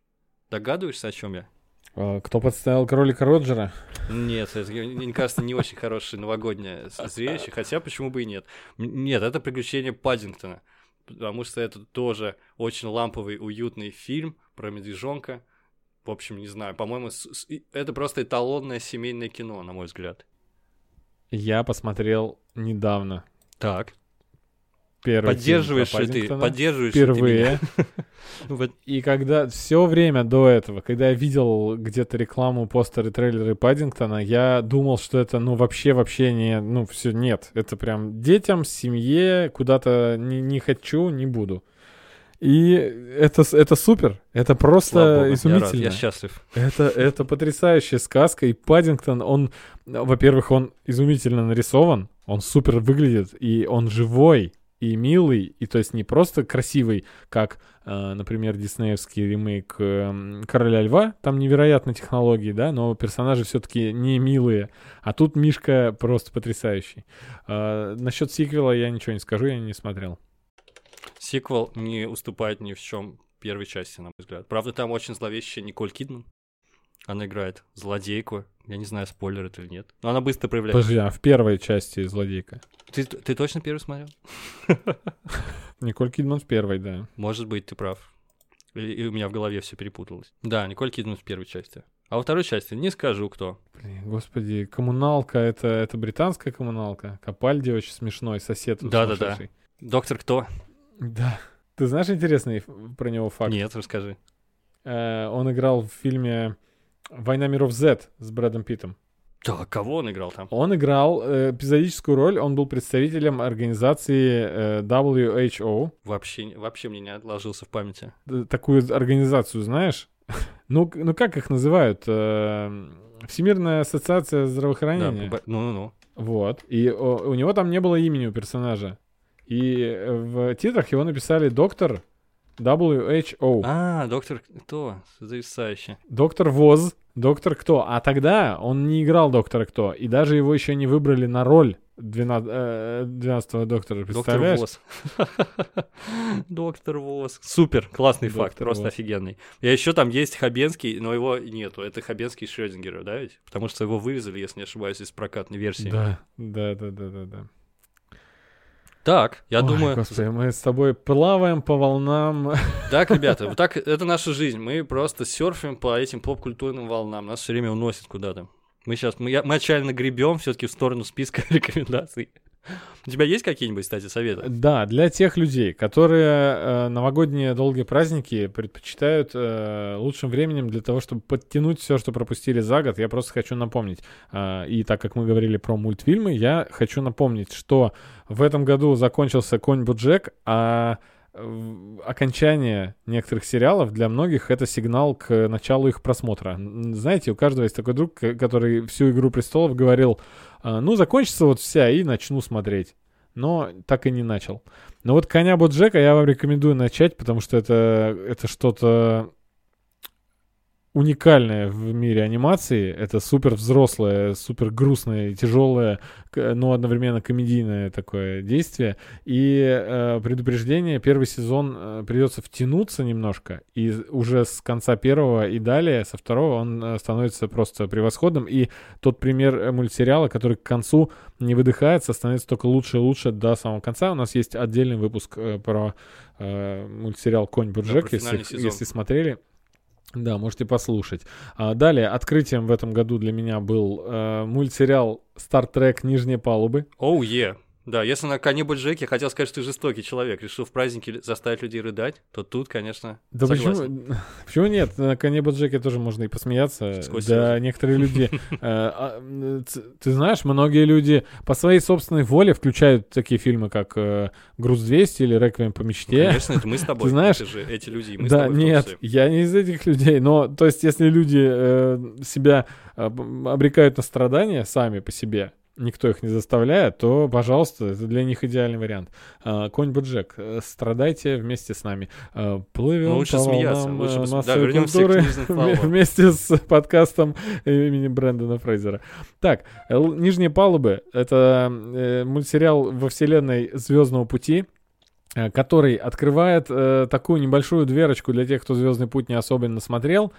Догадываешься, о чем я? А, Кто подставил кролика Роджера? Нет, это, мне кажется, не очень хорошее новогоднее зрелище, хотя почему бы и нет. Нет, это приключение Паддингтона, потому что это тоже очень ламповый, уютный фильм про медвежонка. В общем, не знаю, по-моему, это просто эталонное семейное кино, на мой взгляд. Я посмотрел недавно. Так. первый Поддерживаешь ли ты, поддерживаешь ли ты Впервые. меня? И когда все время до этого, когда я видел где-то рекламу, постеры, трейлеры Паддингтона, я думал, что это, ну, вообще, вообще не, ну, все, нет. Это прям детям, семье, куда-то не, не хочу, не буду. И это, это супер. Это просто богу, я рад, изумительно. я счастлив. Это, это потрясающая сказка. И Паддингтон, он, во-первых, он изумительно нарисован, он супер выглядит, и он живой, и милый, и то есть не просто красивый, как, э, например, диснеевский ремейк э, Короля Льва, там невероятные технологии, да, но персонажи все-таки не милые, а тут Мишка просто потрясающий. Э, насчет сиквела я ничего не скажу, я не смотрел. Сиквел не уступает ни в чем первой части, на мой взгляд. Правда, там очень зловещая Николь Кидман. Она играет злодейку. Я не знаю, спойлер это или нет. Но она быстро проявляется. Подожди, а в первой части «Злодейка»? Ты, ты точно первый смотрел? Николь Кидман в первой, да. Может быть, ты прав. И, и у меня в голове все перепуталось. Да, Николь Кидман в первой части. А во второй части не скажу, кто. Блин, господи, коммуналка, это, это британская коммуналка. Капальди очень смешной, сосед. тут Да-да-да. сумасшедший. Доктор кто? Да. Ты знаешь интересный про него факт? Нет, расскажи. Э, он играл в фильме «Война миров Z» с Брэдом Питтом. Да, кого он играл там? Он играл э, эпизодическую роль, он был представителем организации э, WHO. Вообще, вообще мне не отложился в памяти. Такую организацию знаешь? ну, ну, как их называют? Э, Всемирная ассоциация Да, здравоохранения. по- ну-ну-ну. Вот. И о- у него там не было имени у персонажа. И э, в титрах его написали доктор WHO. А, доктор кто? Потрясающе. Доктор Воз. Доктор Кто. А тогда он не играл доктора Кто. И даже его еще не выбрали на роль 12, э, 12 доктора. Доктор Представляешь? Воз. Доктор Воз. Супер, классный Доктор факт, просто Воз. офигенный. И еще там есть Хабенский, но его нету. Это Хабенский Шрёдингера, да ведь? Потому что его вырезали, если не ошибаюсь, из прокатной версии. Да, да, да, да, да, да. Так, я Ой, думаю... Господи, мы с тобой плаваем по волнам. Так, ребята, вот так это наша жизнь. Мы просто серфим по этим поп-культурным волнам. Нас все время уносит куда-то. Мы сейчас, мы, мы отчаянно гребем все-таки в сторону списка рекомендаций. У тебя есть какие-нибудь, кстати, советы? Да, для тех людей, которые э, новогодние долгие праздники предпочитают э, лучшим временем для того, чтобы подтянуть все, что пропустили за год, я просто хочу напомнить. э, и так как мы говорили про мультфильмы, я хочу напомнить, что в этом году закончился Конь Буджек, а окончание некоторых сериалов для многих это сигнал к началу их просмотра. Знаете, у каждого есть такой друг, который всю «Игру престолов» говорил, «А, ну, закончится вот вся, и начну смотреть. Но так и не начал. Но вот «Коня Боджека» я вам рекомендую начать, потому что это, это что-то уникальное в мире анимации. Это супер взрослое, супер грустное, и тяжелое, но одновременно комедийное такое действие. И э, предупреждение, первый сезон э, придется втянуться немножко, и уже с конца первого и далее, со второго, он э, становится просто превосходным. И тот пример э, мультсериала, который к концу не выдыхается, становится только лучше и лучше до самого конца. У нас есть отдельный выпуск про э, мультсериал «Конь Боджек», про если, если смотрели. Да, можете послушать. А, далее, открытием в этом году для меня был э, мультсериал Star Trek Нижние палубы. Оу, е. Да, если на коне Боджеке хотел сказать, что ты жестокий человек, решил в празднике заставить людей рыдать, то тут, конечно, Да согласен. почему, почему нет? На коне Боджеке тоже можно и посмеяться. Сквозь да, некоторые люди... Ты знаешь, многие люди по своей собственной воле включают такие фильмы, как э, «Груз-200» или «Реквием по мечте». конечно, это мы с тобой. знаешь- это же эти люди, мы да, нет, я не из этих людей, но, то есть, если люди э, себя э, обрекают на страдания сами по себе, никто их не заставляет, то, пожалуйста, это для них идеальный вариант. А, Конь Боджек, э, страдайте вместе с нами. А, Плывем Ну, лучше по смеяться, волнам, лучше э, пос- да, культуры вместе с подкастом имени Брэндона Фрейзера. Так, э, «Нижние палубы» — это мультсериал во вселенной «Звездного пути», который открывает э, такую небольшую дверочку для тех, кто «Звездный путь» не особенно смотрел,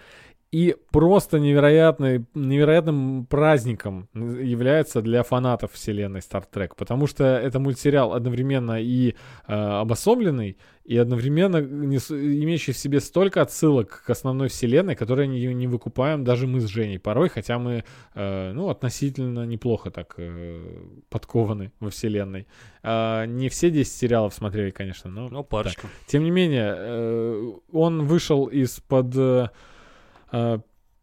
И просто невероятный, невероятным праздником является для фанатов вселенной Star Trek, потому что это мультсериал одновременно и э, обособленный, и одновременно нес- имеющий в себе столько отсылок к основной вселенной, которые не, не выкупаем даже мы с Женей порой, хотя мы, э, ну, относительно неплохо так э, подкованы во вселенной. А, не все 10 сериалов смотрели, конечно, но... Ну, парочку. Тем не менее, э, он вышел из-под э, э,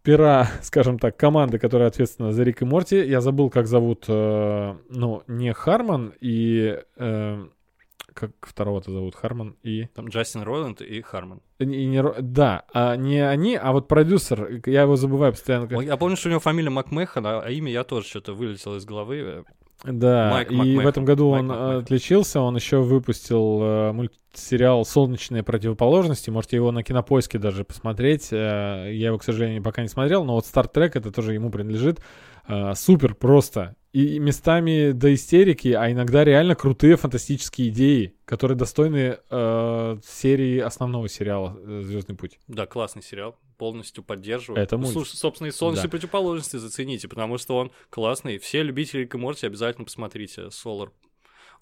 пера, скажем так, команды, которая ответственна за Рик и Морти. Я забыл, как зовут, э, ну, не Харман и... э, как второго-то зовут? Харман и... Там Джастин Ройленд и Хармон. и не Ро- да, а не они, а вот продюсер. Я его забываю постоянно. Я помню, что у него фамилия Макмехан, а а имя я тоже что-то вылетело из головы. Да, Майк и Макмэхан. в этом году Майк он Макмэхан. отличился, он еще выпустил э, мультсериал «Солнечные противоположности», можете его на Кинопоиске даже посмотреть, Э, я его, к сожалению, пока не смотрел, но вот «Стар Трек» это тоже ему принадлежит, Э, супер просто, и местами до истерики, а иногда реально крутые фантастические идеи, которые достойны э, серии основного сериала «Звездный путь». Да, классный сериал. Полностью поддерживаю. Это мульт. слушай, собственно, и солнечные Да. противоположности зацените, потому что он классный. Все любители Рика Морти обязательно посмотрите. Solar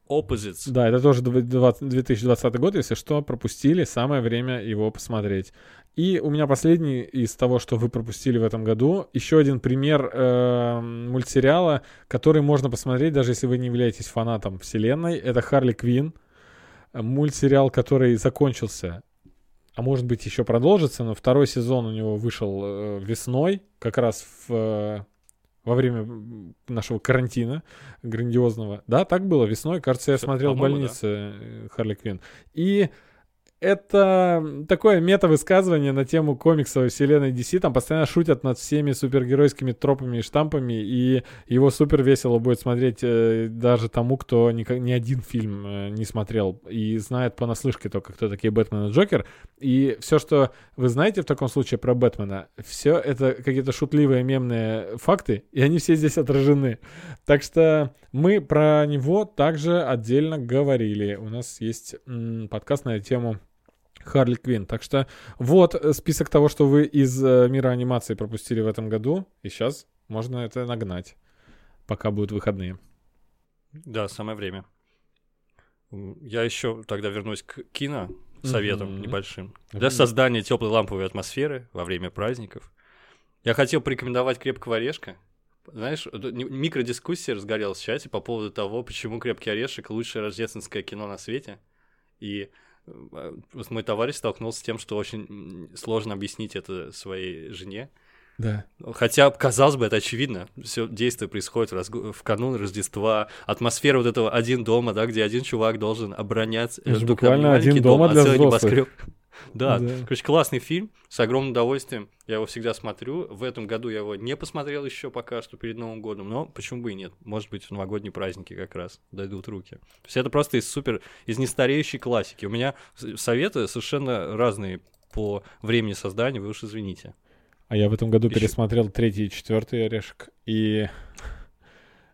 Opposites. Да, это тоже дв- 20 2020 год, если что, пропустили, самое время его посмотреть. И у меня последний из того, что вы пропустили в этом году, еще один пример э, мультсериала, который можно посмотреть, даже если вы не являетесь фанатом вселенной. Это Харли Квин, мультсериал, который закончился, а может быть еще продолжится, но второй сезон у него вышел э, весной, как раз в, э, во время нашего карантина грандиозного. Да, так было весной. Кажется, я Всё, смотрел в больнице э, Харли Квин. И это такое мета-высказывание на тему комиксовой вселенной DC. Там постоянно шутят над всеми супергеройскими тропами и штампами, и его супер весело будет смотреть э, даже тому, кто ни, ни один фильм э, не смотрел и знает понаслышке только, кто такие Бэтмен и Джокер. И все, что вы знаете в таком случае про Бэтмена, все это какие-то шутливые мемные факты, и они все здесь отражены. Так что мы про него также отдельно говорили. У нас есть м, подкаст на эту тему Харли Квин. Так что вот э, список того, что вы из э, мира анимации пропустили в этом году. И сейчас можно это нагнать, пока будут выходные. Да, самое время. Я еще тогда вернусь к кино советам Мгм. небольшим. Для создания теплой ламповой атмосферы во время праздников. Я хотел порекомендовать крепкого орешка. Знаешь, микродискуссия разгорелась в чате по поводу того, почему крепкий орешек лучшее рождественское кино на свете. И мой товарищ столкнулся с тем, что очень сложно объяснить это своей жене. Да. Хотя, казалось бы, это очевидно. Все действие происходит в, разгу- в канун Рождества. Атмосфера вот этого один дома, да, где один чувак должен обороняться. Это Э, буквально один дом, дома а для целый взрослых. небоскреб. Да, Да. короче, классный фильм, с огромным удовольствием. Я его всегда смотрю. В этом году я его не посмотрел еще пока что перед Новым годом, но почему бы и нет? Может быть, в новогодние праздники как раз дойдут руки. То есть это просто из супер, из нестареющей классики. У меня советы совершенно разные по времени создания, вы уж извините. А я в этом году Ещё- пересмотрел третий и четвертый орешек. И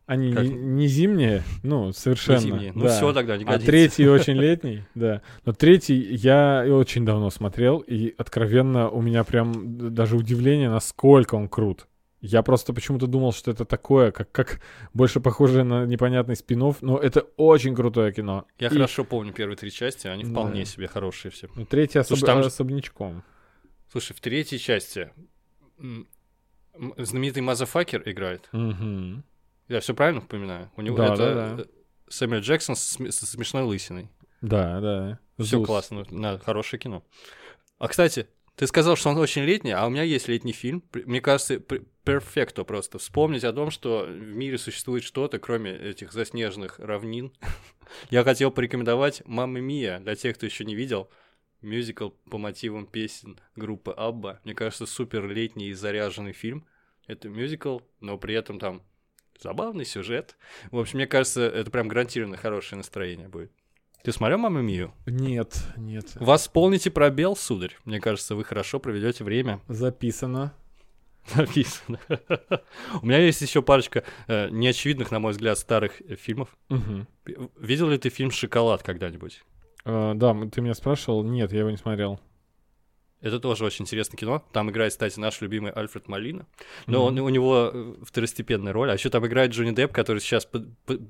они Как? не, не зимние, ну, совершенно. зимние. Ну да. всё тогда, не А годится. третий очень летний, да. Но третий я очень давно смотрел, и откровенно у меня прям даже удивление, насколько он крут. Я просто почему-то думал, что это такое, как, как больше похоже на непонятный спин но это очень крутое кино. Я И, хорошо помню первые три части, они Да. вполне себе хорошие все. Ну, третий особ- Слушай, там же- особнячком. Слушай, в третьей части знаменитый Мазафакер играет. Мгм. Я все правильно упоминаю? У него Да, это да, да. э, Сэмюэл Джексон с смешной лысиной. Да, да. Все классно, на хорошее кино. А кстати, ты сказал, что он очень летний, а у меня есть летний фильм. Мне кажется, перфекто просто вспомнить о том, что в мире существует что-то, кроме этих заснеженных равнин. Я хотел порекомендовать «Мамма Мия» для тех, кто еще не видел. Мюзикл по мотивам песен группы Абба. Мне кажется, супер летний и заряженный фильм. Это мюзикл, но при этом там забавный сюжет. В общем, мне кажется, это прям гарантированно хорошее настроение будет. Ты смотрел «Мамма Мию»? Нет, нет. Восполните пробел, сударь. Мне кажется, вы хорошо проведете время. Записано. Написано. У меня есть еще парочка э, неочевидных, на мой взгляд, старых э, фильмов. Мгм. Видел ли ты фильм «Шоколад» когда-нибудь? Э, да, ты меня спрашивал. Нет, я его не смотрел. Это тоже очень интересное кино. Там играет, кстати, наш любимый Альфред Малина. Но он, у него э, второстепенная роль. А еще там играет Джонни Депп, который сейчас под- под-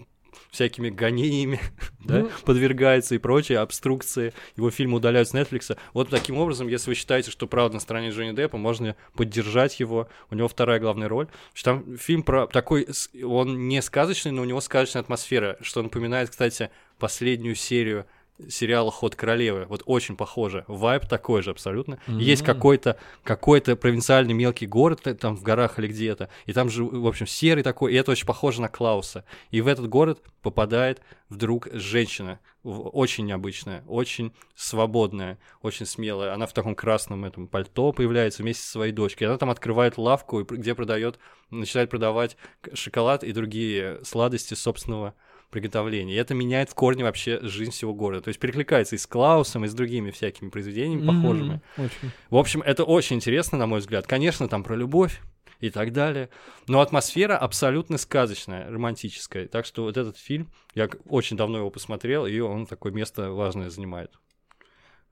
всякими гонениями да, Ну. подвергается и прочее, обструкции. Его фильмы удаляют с Netflix. Вот таким образом, если вы считаете, что правда на стороне Джонни Деппа, можно поддержать его. У него вторая главная роль. Там фильм про такой... Он не сказочный, но у него сказочная атмосфера, что напоминает, кстати, последнюю серию сериала «Ход королевы». Вот очень похоже. Вайб такой же абсолютно. И Есть какой-то какой-то провинциальный мелкий город т- там в горах или где-то. И там же, в общем, серый такой. И это очень похоже на Клауса. И в этот город попадает вдруг женщина. Очень необычная, очень свободная, очень смелая. Она в таком красном этом пальто появляется вместе со своей дочкой. Она там открывает лавку, где продает, начинает продавать шоколад и другие сладости собственного приготовления. И это меняет в корне вообще жизнь всего города. То есть перекликается и с Клаусом, и с другими всякими произведениями похожими. Мгм, Очень. В общем, это очень интересно, на мой взгляд. Конечно, там про любовь и так далее. Но атмосфера абсолютно сказочная, романтическая. Так что вот этот фильм, я очень давно его посмотрел, и он такое место важное занимает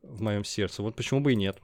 в моем сердце. Вот почему бы и нет.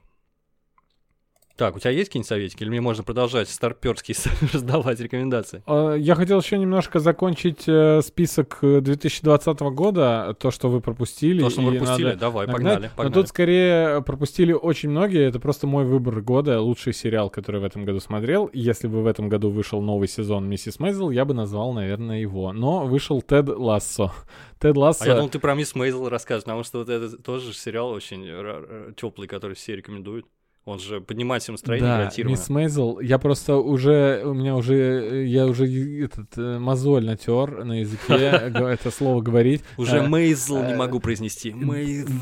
Так, у тебя есть какие-нибудь советики? Или мне можно продолжать старперские раздавать рекомендации? А, Я хотел еще немножко закончить э, список э, 2020 года, то, что вы пропустили. То, что мы пропустили, надо давай, погнали, Но погнали. тут скорее пропустили очень многие. Это просто мой выбор года, лучший сериал, который в этом году смотрел. Если бы в этом году вышел новый сезон «Миссис Мейзел», я бы назвал, наверное, его. Но вышел Тед Лассо. Тед Лассо... А я думал, ты про Мисс Мейзел расскажешь, потому что вот это тоже сериал очень теплый, который все рекомендуют. Он же поднимает всем настроение Да, гарантированно. Мисс Мейзел, я просто уже, у меня уже, я уже этот э, мозоль натер на языке это слово говорить. Уже Э, Мейзл не э, могу произнести.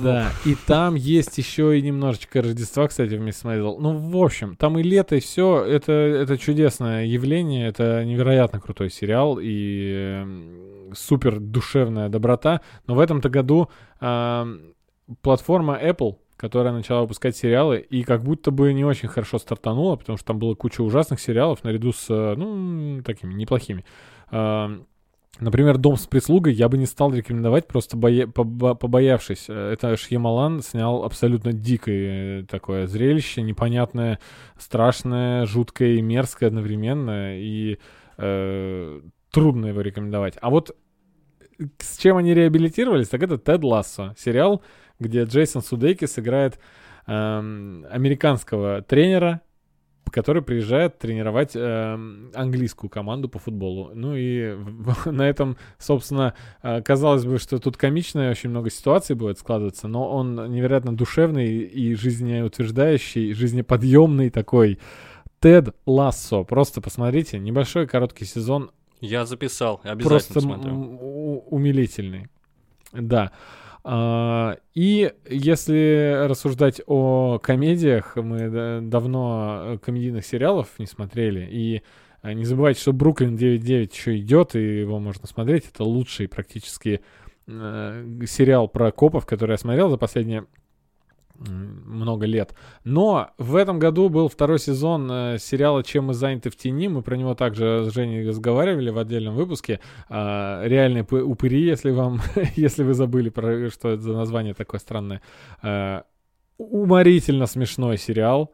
Да, и там есть еще и немножечко Рождества, кстати, в Мисс Мейзел. Ну, в общем, там и лето, и все. Это, это чудесное явление, это невероятно крутой сериал и эм, супер душевная доброта. Но в этом-то году ам, платформа Apple которая начала выпускать сериалы, и как будто бы не очень хорошо стартанула, потому что там было куча ужасных сериалов наряду с, э, ну, такими неплохими. Ам, Например, «Дом с прислугой» я бы не стал рекомендовать, просто боя- побо- побоявшись. Э, Это Шьямалан снял абсолютно дикое э, такое зрелище, непонятное, страшное, жуткое и мерзкое одновременно, и э, трудно его рекомендовать. А вот с чем они реабилитировались, так это «Тед Лассо», сериал, где Джейсон Судейкис играет эм, американского тренера, который приезжает тренировать эм, английскую команду по футболу. Ну и на этом, собственно, э, казалось бы, что тут комичное очень много ситуаций будет складываться, но он невероятно душевный и жизнеутверждающий, жизнеподъемный такой. Тед Лассо. Просто посмотрите. Небольшой короткий сезон. Я записал, обязательно Просто у- умилительный. Да. И если рассуждать о комедиях, мы да- давно э, комедийных сериалов не смотрели, и э, не забывайте, что Бруклин 9.9 еще идет, и его можно смотреть. Это лучший практически э, сериал про копов, который я смотрел за последние много лет. Но в этом году был второй сезон э, сериала «Чем мы заняты в тени». Мы про него также с Женей разговаривали в отдельном выпуске. А, реальные упыри, если вам, если вы забыли, про что это за название такое странное. А, уморительно смешной сериал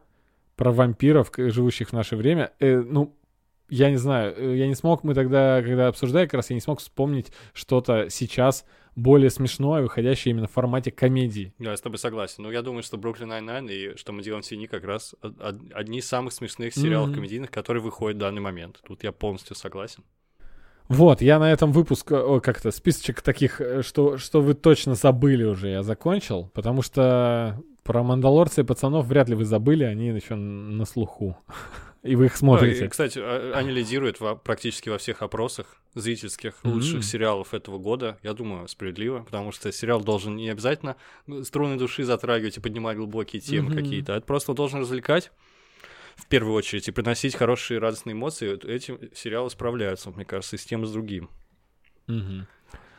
про вампиров, живущих в наше время. Э, ну, я не знаю, э, я не смог, мы тогда, когда обсуждали, как раз я не смог вспомнить что-то сейчас более смешное, выходящее именно в формате комедии. Да, я с тобой согласен. Но я думаю, что Brooklyn Nine-Nine и что мы делаем в тени как раз од- од- одни из самых смешных сериалов Мгм. комедийных, которые выходят в данный момент. Тут я полностью согласен. Вот, я на этом выпуск, как-то списочек таких, э, что, что вы точно забыли уже, я закончил, потому что про Мандалорца и пацанов вряд ли вы забыли, они еще на слуху. И вы их Да, смотрите. и, кстати, а- они лидируют во- практически во всех опросах зрительских лучших сериалов этого года. Я думаю, справедливо, потому что сериал должен не обязательно ну, струны души затрагивать и поднимать глубокие темы Мгм. какие-то, а это просто должен развлекать в первую очередь и приносить хорошие радостные эмоции. Вот Этим сериалы справляются, мне кажется, и с тем, и с другим. Мгм.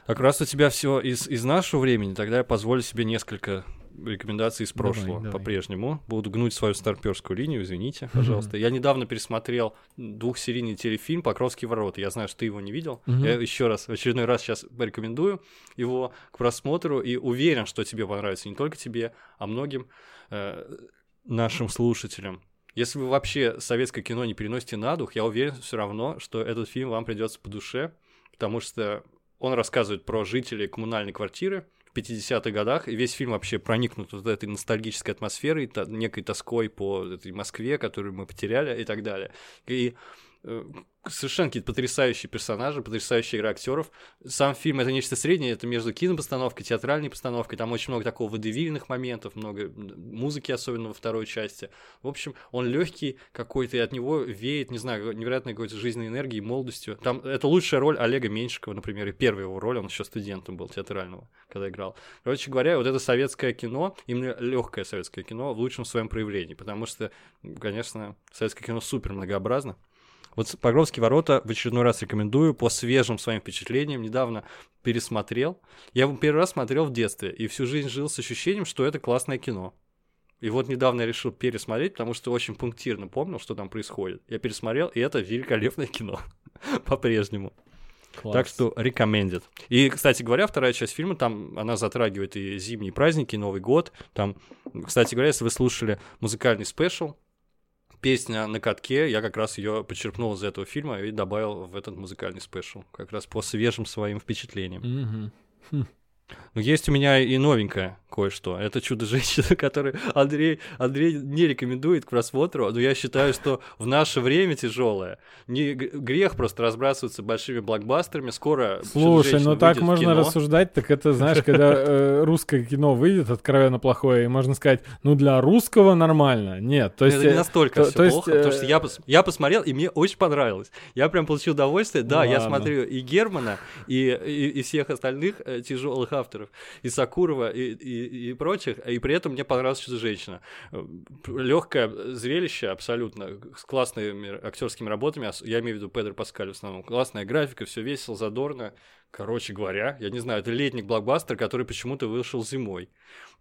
Как раз у тебя все из, из нашего времени, тогда я позволю себе несколько рекомендаций из прошлого по-прежнему. Буду гнуть свою старперскую линию, извините, пожалуйста. Я недавно пересмотрел двухсерийный телефильм «Покровские ворота». Я знаю, что ты его не видел. Мгм. Я еще раз, в очередной раз сейчас порекомендую его к просмотру и уверен, что тебе понравится не только тебе, а многим. Э, нашим слушателям. Если вы вообще советское кино не переносите на дух, я уверен все равно, что этот фильм вам придется по душе, потому что он рассказывает про жителей коммунальной квартиры 50-х годах, и весь фильм вообще проникнут вот этой ностальгической атмосферой, та- некой тоской по этой Москве, которую мы потеряли и так далее. И совершенно какие-то потрясающие персонажи, потрясающая игра актеров. Сам фильм это нечто среднее, это между кинопостановкой, театральной постановкой. Там очень много такого водевильных моментов, много музыки, особенно во второй части. В общем, он легкий какой-то, и от него веет, не знаю, невероятной какой-то жизненной энергией, молодостью. Там это лучшая роль Олега Меньшикова, например, и первая его роль, он еще студентом был театрального, когда играл. Короче говоря, вот это советское кино, именно легкое советское кино в лучшем своем проявлении, потому что, конечно, советское кино супер многообразно. Вот «Погромские ворота» в очередной раз рекомендую по свежим своим впечатлениям. Недавно пересмотрел. Я его первый раз смотрел в детстве, и всю жизнь жил с ощущением, что это классное кино. И вот недавно я решил пересмотреть, потому что очень пунктирно помнил, что там происходит. Я пересмотрел, и это великолепное кино. По-прежнему. Класс. Так что recommended. И, кстати говоря, вторая часть фильма, там она затрагивает и зимние праздники, и Новый год. Там, кстати говоря, если вы слушали музыкальный special, песня на катке, я как раз ее почерпнул из этого фильма и добавил в этот музыкальный special, как раз по свежим своим впечатлениям. Мгм. Но есть у меня и новенькое кое-что. Это «Чудо-женщина», который Андрей, Андрей не рекомендует к просмотру, но я считаю, что в наше время тяжелое. Не грех просто разбрасываться большими блокбастерами. Скоро Слушай, ну так можно кино. рассуждать, так это, знаешь, когда э, русское кино выйдет откровенно плохое, и можно сказать, ну для русского нормально. Нет, то есть... это не э, настолько то- все то есть, плохо, потому э, что я, пос- я посмотрел, и мне очень понравилось. Я прям получил удовольствие. Да, я ладно. смотрю и Германа, и, и, и всех остальных тяжелых авторов, и Сакурова, и, и, и прочих, и при этом мне понравилась «Чудо-женщина». Легкое зрелище абсолютно, с классными актерскими работами, я имею в виду Педро Паскаль в основном. Классная графика, все весело, задорно. Короче говоря, я не знаю, это летний блокбастер, который почему-то вышел зимой.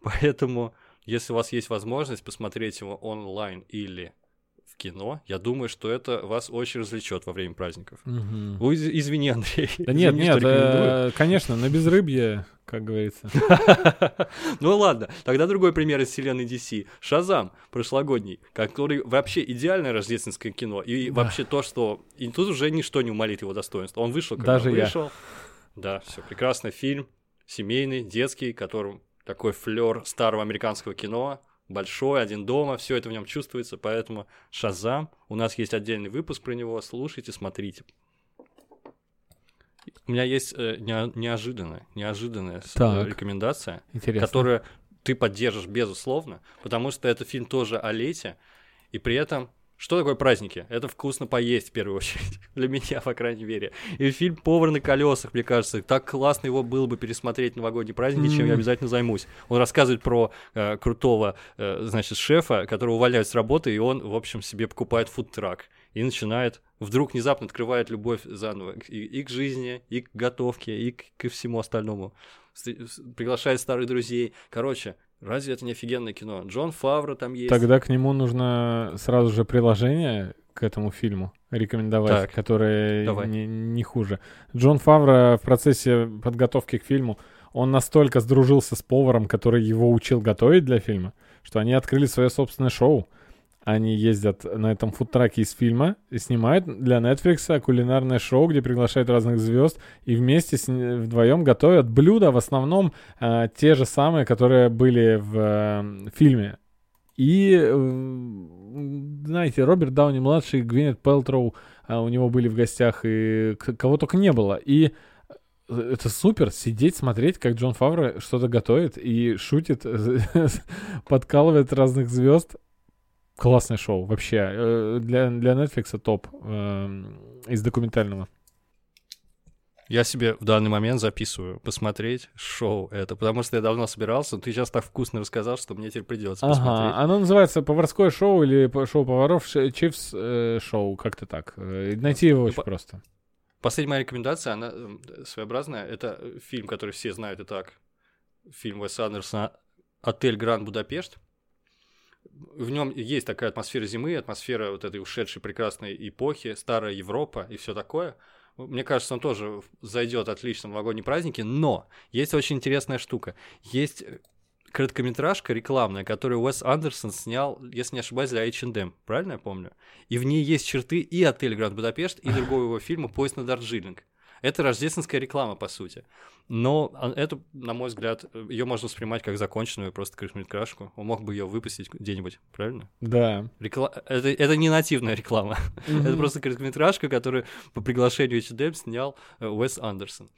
Поэтому, если у вас есть возможность посмотреть его онлайн или в кино, я думаю, что это вас очень развлечет во время праздников. Ой, из- извини, Андрей. Да нет, Извини, нет, рекомендую. э, конечно, на безрыбье, как говорится. Ну ладно, тогда другой пример из вселенной DC. Шазам прошлогодний, который вообще идеальное рождественское кино. И вообще то, что... И тут уже ничто не умолит его достоинства. Он вышел, когда Даже вышел. Да, все, прекрасный фильм, семейный, детский, которым такой флер старого американского кино, большой, один дома, все это в нем чувствуется, поэтому Шазам, у нас есть отдельный выпуск про него, слушайте, смотрите. У меня есть э, нео- неожиданная, неожиданная э, Так. рекомендация, Интересно. которую ты поддержишь, безусловно, потому что это фильм тоже о лете, и при этом что такое праздники? Это вкусно поесть, в первую очередь. Для меня, по крайней мере. И фильм «Повар на колесах», мне кажется, так классно его было бы пересмотреть новогодние праздники, чем я обязательно займусь. Он рассказывает про э, крутого, э, значит, шефа, которого увольняют с работы, и он, в общем, себе покупает фудтрак. И начинает, вдруг внезапно открывает любовь заново и, и к жизни, и к готовке, и к, ко всему остальному. С- Приглашает старых друзей. Короче, разве это не офигенное кино? Джон Фавро там есть. Тогда к нему нужно сразу же приложение к этому фильму рекомендовать, Так, которое давай. не, не хуже. Джон Фавро в процессе подготовки к фильму, он настолько сдружился с поваром, который его учил готовить для фильма, что они открыли свое собственное шоу. Они ездят на этом фудтраке из фильма и снимают для Netflix кулинарное шоу, где приглашают разных звезд и вместе с, вдвоем готовят блюда, в основном э, те же самые, которые были в э, фильме. И, э, знаете, Роберт Дауни младший, Гвинет Пелтроу, а, у него были в гостях, и кого только не было. И э, это супер, сидеть, смотреть, как Джон Фавро что-то готовит и шутит, подкалывает разных звезд. Классное шоу, вообще. Э, Для, для Netflix топ эм, из документального. Я себе в данный момент записываю посмотреть шоу это, потому что я давно собирался, но ты сейчас так вкусно рассказал, что мне теперь придется посмотреть. Ага, оно называется поварское шоу или шоу поваров, Ш- Чифс э, шоу, как-то так. Э, Найти его очень по- просто. Последняя моя рекомендация, она своеобразная. Это фильм, который все знают и так. Фильм Уэса Андерсона «Отель Гранд Будапешт». В нем есть такая атмосфера зимы, атмосфера вот этой ушедшей прекрасной эпохи, старая Европа и все такое. Мне кажется, он тоже зайдет отлично в новогодние праздники, но есть очень интересная штука. Есть э, короткометражка рекламная, которую Уэс Андерсон снял, если не ошибаюсь, для H&M, правильно я помню? И в ней есть черты и отель Гранд Будапешт, и другого его фильма «Поезд на Дарджилинг». Это рождественская реклама, по сути. Но а, это, на мой взгляд, ее можно воспринимать как законченную просто короткометражку. Он мог бы ее выпустить где-нибудь, правильно? Да. Рекла... Это, это не нативная реклама. это просто короткометражка, которую по приглашению H&M снял э, Уэс Андерсон.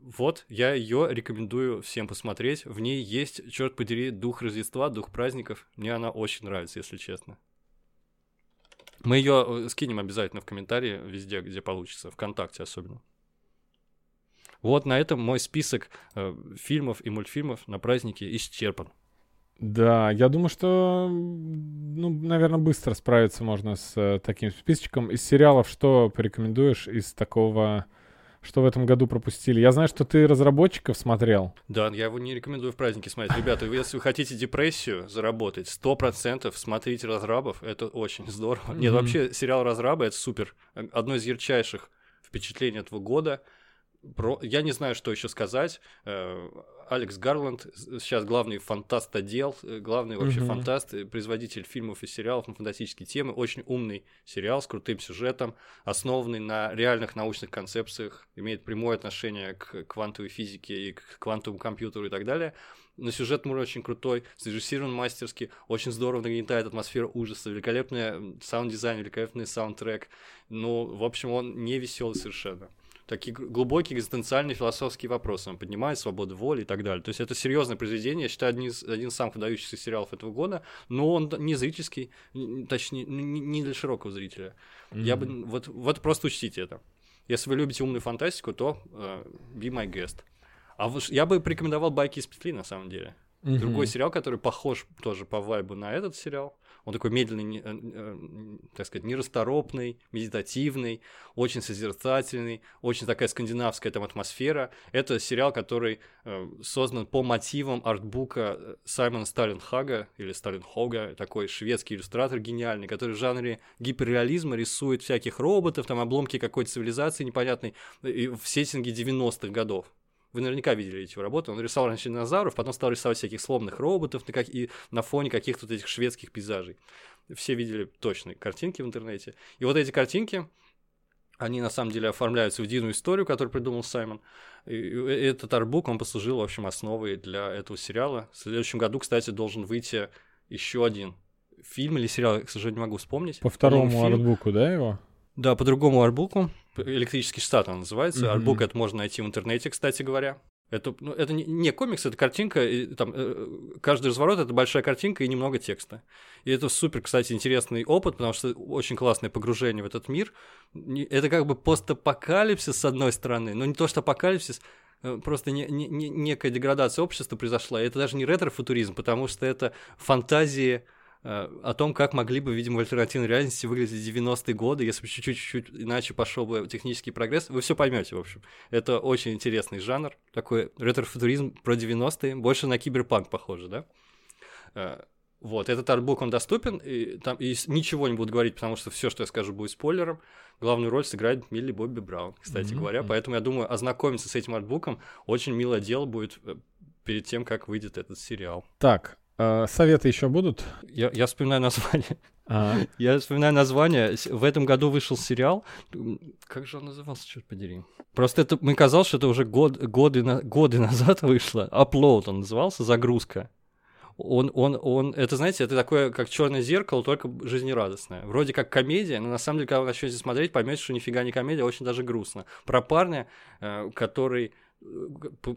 Вот, я ее рекомендую всем посмотреть. В ней есть, черт подери, дух Рождества, дух праздников. Мне она очень нравится, если честно. Мы ее э, скинем обязательно в комментарии везде, где получится, ВКонтакте особенно. Вот на этом мой список э, фильмов и мультфильмов на праздники исчерпан. Да, я думаю, что, ну, наверное, быстро справиться можно с э, таким списочком. Из сериалов что порекомендуешь из такого, что в этом году пропустили? Я знаю, что ты разработчиков смотрел. Да, я его не рекомендую в праздники смотреть. Ребята, если вы хотите депрессию заработать, сто процентов смотрите разрабов, это очень здорово. Нет, вообще сериал разраба это супер. Одно из ярчайших впечатлений этого года. Про... Я не знаю, что еще сказать. Э, Алекс Гарланд сейчас главный фантаст отдел, э, главный вообще Мгм. фантаст, э, производитель фильмов и сериалов на фантастические темы. Очень умный сериал с крутым сюжетом, основанный на реальных научных концепциях, имеет прямое отношение к квантовой физике и к квантовому компьютеру и так далее. Но сюжет мур очень крутой, срежиссирован мастерски, очень здорово нагнетает атмосферу ужаса, великолепный саунд-дизайн, великолепный саундтрек. Ну, в общем, он не веселый совершенно такие глубокие экзистенциальные философские вопросы. Он поднимает свободу воли и так далее. То есть это серьезное произведение, я считаю, один из, один из самых выдающихся сериалов этого года, но он не зрительский, точнее, не для широкого зрителя. Я бы, вот, вот просто учтите это. Если вы любите умную фантастику, то э, be my guest. А вот я бы порекомендовал «Байки из петли», на самом деле. Мгм. Другой сериал, который похож тоже по вайбу на этот сериал. Он такой медленный, э, э, так сказать, нерасторопный, медитативный, очень созерцательный, очень такая скандинавская там атмосфера. Это сериал, который э, создан по мотивам артбука Саймона Сталинхага или Сталинхога, такой шведский иллюстратор гениальный, который в жанре гиперреализма рисует всяких роботов, там обломки какой-то цивилизации непонятной и в сеттинге 90-х годов. Вы наверняка видели эти его работы. Он рисовал раньше динозавров, потом стал рисовать всяких сломанных роботов на как- и на фоне каких-то вот этих шведских пейзажей. Все видели точные картинки в интернете. И вот эти картинки, они на самом деле оформляются в единую историю, которую придумал Саймон. И этот арбук, он послужил, в общем, основой для этого сериала. В следующем году, кстати, должен выйти еще один фильм или сериал, я, к сожалению, не могу вспомнить. По второму фильм. артбуку, да, его? Да, по другому арбуку. Электрический штат он называется. Мгм. Арбук это можно найти в интернете, кстати говоря. Это, ну, это не, не комикс, это картинка. И, там, э, каждый разворот это большая картинка и немного текста. И это супер, кстати, интересный опыт, потому что очень классное погружение в этот мир. Это как бы постапокалипсис с одной стороны, но не то, что апокалипсис, э, просто не, не- не- некая деградация общества произошла. И это даже не ретро-футуризм, потому что это фантазии о том, как могли бы, видимо, в альтернативной реальности выглядеть 90-е годы, если бы чуть-чуть иначе пошел бы технический прогресс. Вы все поймете, в общем. Это очень интересный жанр, такой ретро-футуризм про 90-е, больше на киберпанк похоже, да? Э, Вот, этот артбук, он доступен, и там и ничего не буду говорить, потому что все, что я скажу, будет спойлером. Главную роль сыграет Милли Бобби Браун, кстати Мгм. говоря, поэтому я думаю, ознакомиться с этим артбуком очень милое дело будет э, перед тем, как выйдет этот сериал. Так, э, советы еще будут? Я, я вспоминаю название. А, Я вспоминаю название. В этом году вышел сериал. Как же он назывался, черт подери? Просто это мне казалось, что это уже год, годы, годы назад вышло. Upload он назывался, загрузка. Он, он, он, это, знаете, это такое, как черное зеркало, только жизнерадостное. Вроде как комедия, но на самом деле, когда вы начнете смотреть, поймете, что нифига не комедия, а очень даже грустно. Про парня, э, который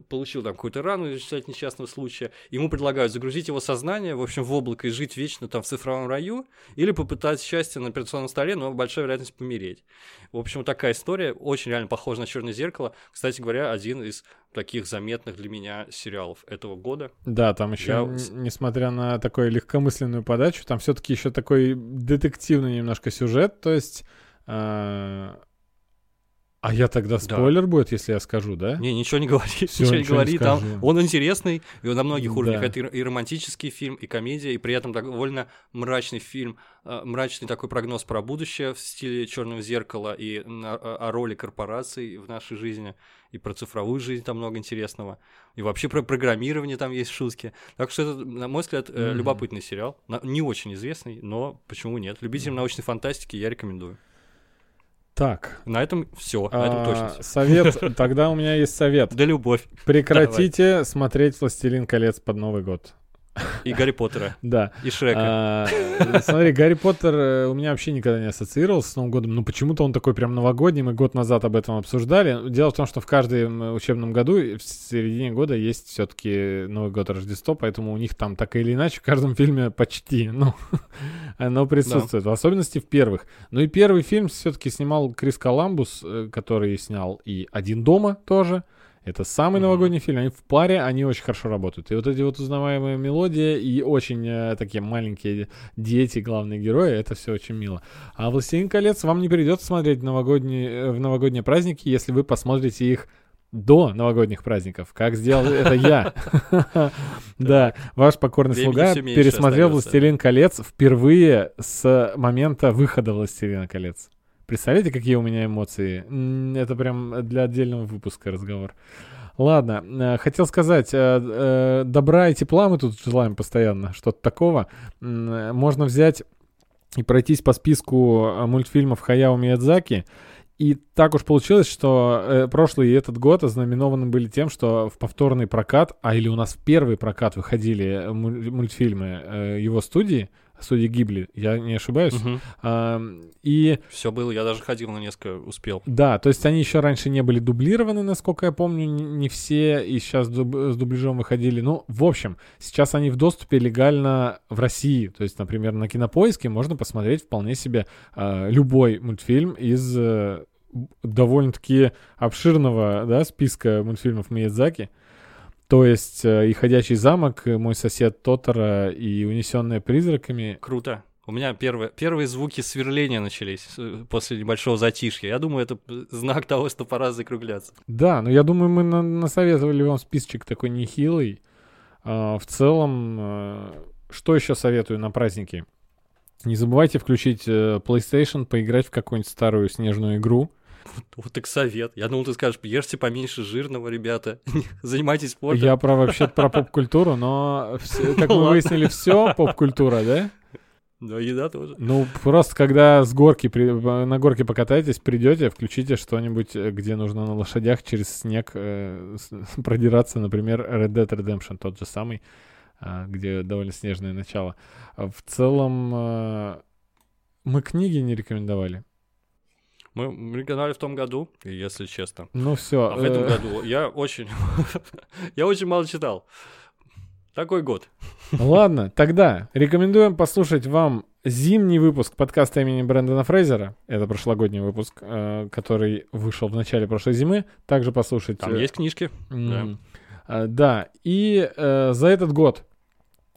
получил там какую-то рану из результате несчастного случая, ему предлагают загрузить его сознание, в общем, в облако и жить вечно там в цифровом раю, или попытать счастье на операционном столе, но большая вероятность помереть. В общем, вот такая история, очень реально похожа на черное зеркало. Кстати говоря, один из таких заметных для меня сериалов этого года. да, там еще, Я- несмотря на такую легкомысленную подачу, там все-таки еще такой детективный немножко сюжет, то есть э, А я тогда спойлер будет, если я скажу, да? Не, ничего не говори, Всё, ничего не ничего не говори. Там скажу. он интересный, и он на многих уровнях. Да. Это и, романтический фильм, и комедия, и при этом довольно мрачный фильм, э, мрачный такой прогноз про будущее в стиле черного зеркала и о роли корпораций в нашей жизни, и про цифровую жизнь там много интересного, и вообще про программирование там есть шутки. Так что это, на мой взгляд, Мгм. любопытный сериал, не очень известный, но почему нет? Любителям научной фантастики я рекомендую. Так. На этом все, на этом а, точно все. совет, тогда у меня есть совет. Да любовь. Прекратите смотреть «Властелин колец» под Новый год. И Гарри Поттера, Да. и Шрека. А, Смотри, Гарри Поттер э, у меня вообще никогда не ассоциировался с Новым годом. Ну, почему-то он такой прям новогодний. Мы год назад об этом обсуждали. Дело в том, что в каждом учебном году в середине года есть все-таки Новый год Рождество, поэтому у них там так или иначе в каждом фильме почти, ну, оно присутствует. В особенности в первых. Ну и первый фильм все-таки снимал Крис Коламбус, э, который снял и «Один дома» тоже. Это самый Мгм. новогодний фильм. Они в паре, они очень хорошо работают. И вот эти вот узнаваемые мелодии и очень э, такие маленькие дети, главные герои, это все очень мило. А «Властелин колец» вам не придется смотреть в новогодние, э, в новогодние праздники, если вы посмотрите их до новогодних праздников, как сделал это я. Да, ваш покорный слуга пересмотрел. «Властелин колец» впервые с момента выхода «Властелина колец». Представляете, какие у меня эмоции? Это прям для отдельного выпуска разговор. Ладно, э, хотел сказать, э, э, добра и тепла мы тут желаем постоянно, что-то такого. Можно взять и пройтись по списку мультфильмов Хаяо Миядзаки. И так уж получилось, что прошлый и этот год ознаменованы были тем, что в повторный прокат, а или у нас в первый прокат выходили муль- мультфильмы его студии, студии Гибли, я не ошибаюсь. А, и Все было, я даже ходил на несколько, успел. да, то есть они еще раньше не были дублированы, насколько я помню, не все, и сейчас дуб- с дубляжом выходили. Ну, в общем, сейчас они в доступе легально в России. То есть, например, на Кинопоиске можно посмотреть вполне себе э, любой мультфильм из э, довольно-таки обширного да, списка мультфильмов Миядзаки. То есть э, и «Ходячий замок», и «Мой сосед Тотора» и «Унесенные призраками». Круто. У меня первые, первые звуки сверления начались э, после небольшого затишья. Я думаю, это знак того, что пора закругляться. Да, но я думаю, мы на- насоветовали вам списочек такой нехилый. А, в целом, э, что еще советую на праздники? Не забывайте включить PlayStation, поиграть в какую-нибудь старую снежную игру. Вот так совет. Я думал, ты скажешь, ешьте поменьше жирного, ребята. Занимайтесь спортом. Я про вообще про поп-культуру, но как мы выяснили, все поп-культура, да? Да, еда тоже. Ну, просто когда с горки, при- на горке покатаетесь, придете, включите что-нибудь, э, где нужно на лошадях через снег э, с- продираться, например, Red Dead Redemption, тот же самый, а, где довольно снежное начало. А В целом, э, мы книги не рекомендовали. Мы мы в том году, если честно. Ну все. А в этом году я очень... Я очень мало читал. Такой год. Ладно, тогда рекомендуем послушать вам зимний выпуск подкаста имени Брэндона Фрейзера. Это прошлогодний выпуск, э, который вышел в начале прошлой зимы. Также послушать... Там э, есть книжки. М, а, Да, и э, за этот год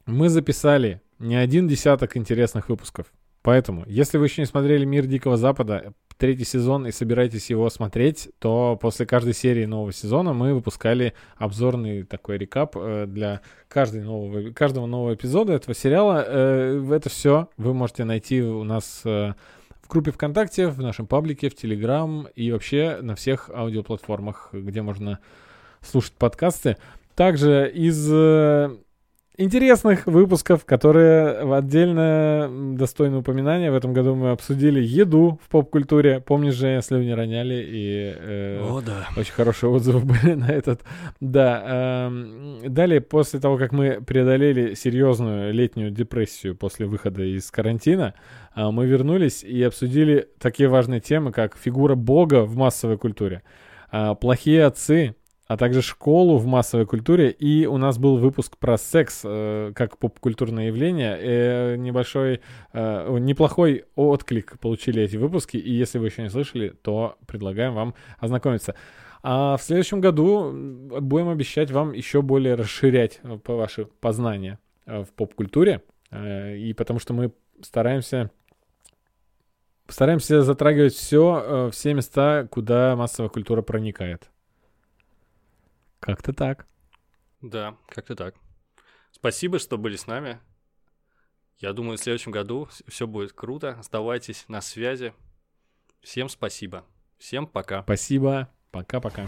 мы записали не один десяток интересных выпусков. Поэтому, если вы еще не смотрели «Мир Дикого Запада», третий сезон, и собираетесь его смотреть, то после каждой серии нового сезона мы выпускали обзорный такой рекап э, для каждой нового, каждого нового эпизода этого сериала. Э, Это все вы можете найти у нас э, в группе ВКонтакте, в нашем паблике, в Телеграм и вообще на всех аудиоплатформах, где можно слушать подкасты. Также из интересных выпусков, которые в отдельно достойны упоминания. В этом году мы обсудили еду в поп-культуре. Помнишь же, слюни роняли и э, О, да. очень хорошие отзывы были на этот. Да. эм, далее, после того, как мы преодолели серьезную летнюю депрессию после выхода из карантина, а, мы вернулись и обсудили такие важные темы, как фигура Бога в массовой культуре, а, плохие отцы, а также школу в массовой культуре. И у нас был выпуск про секс э, как поп-культурное явление. Э, небольшой, э, неплохой отклик получили эти выпуски. И если вы еще не слышали, то предлагаем вам ознакомиться. А в следующем году будем обещать вам еще более расширять э, ваши познания э, в поп-культуре. Э, И потому что мы стараемся Постараемся затрагивать все, все места, куда массовая культура проникает. Как-то так. Да, как-то так. Спасибо, что были с нами. Я думаю, в следующем году все будет круто. Оставайтесь на связи. Всем спасибо. Всем пока. Спасибо. Пока-пока.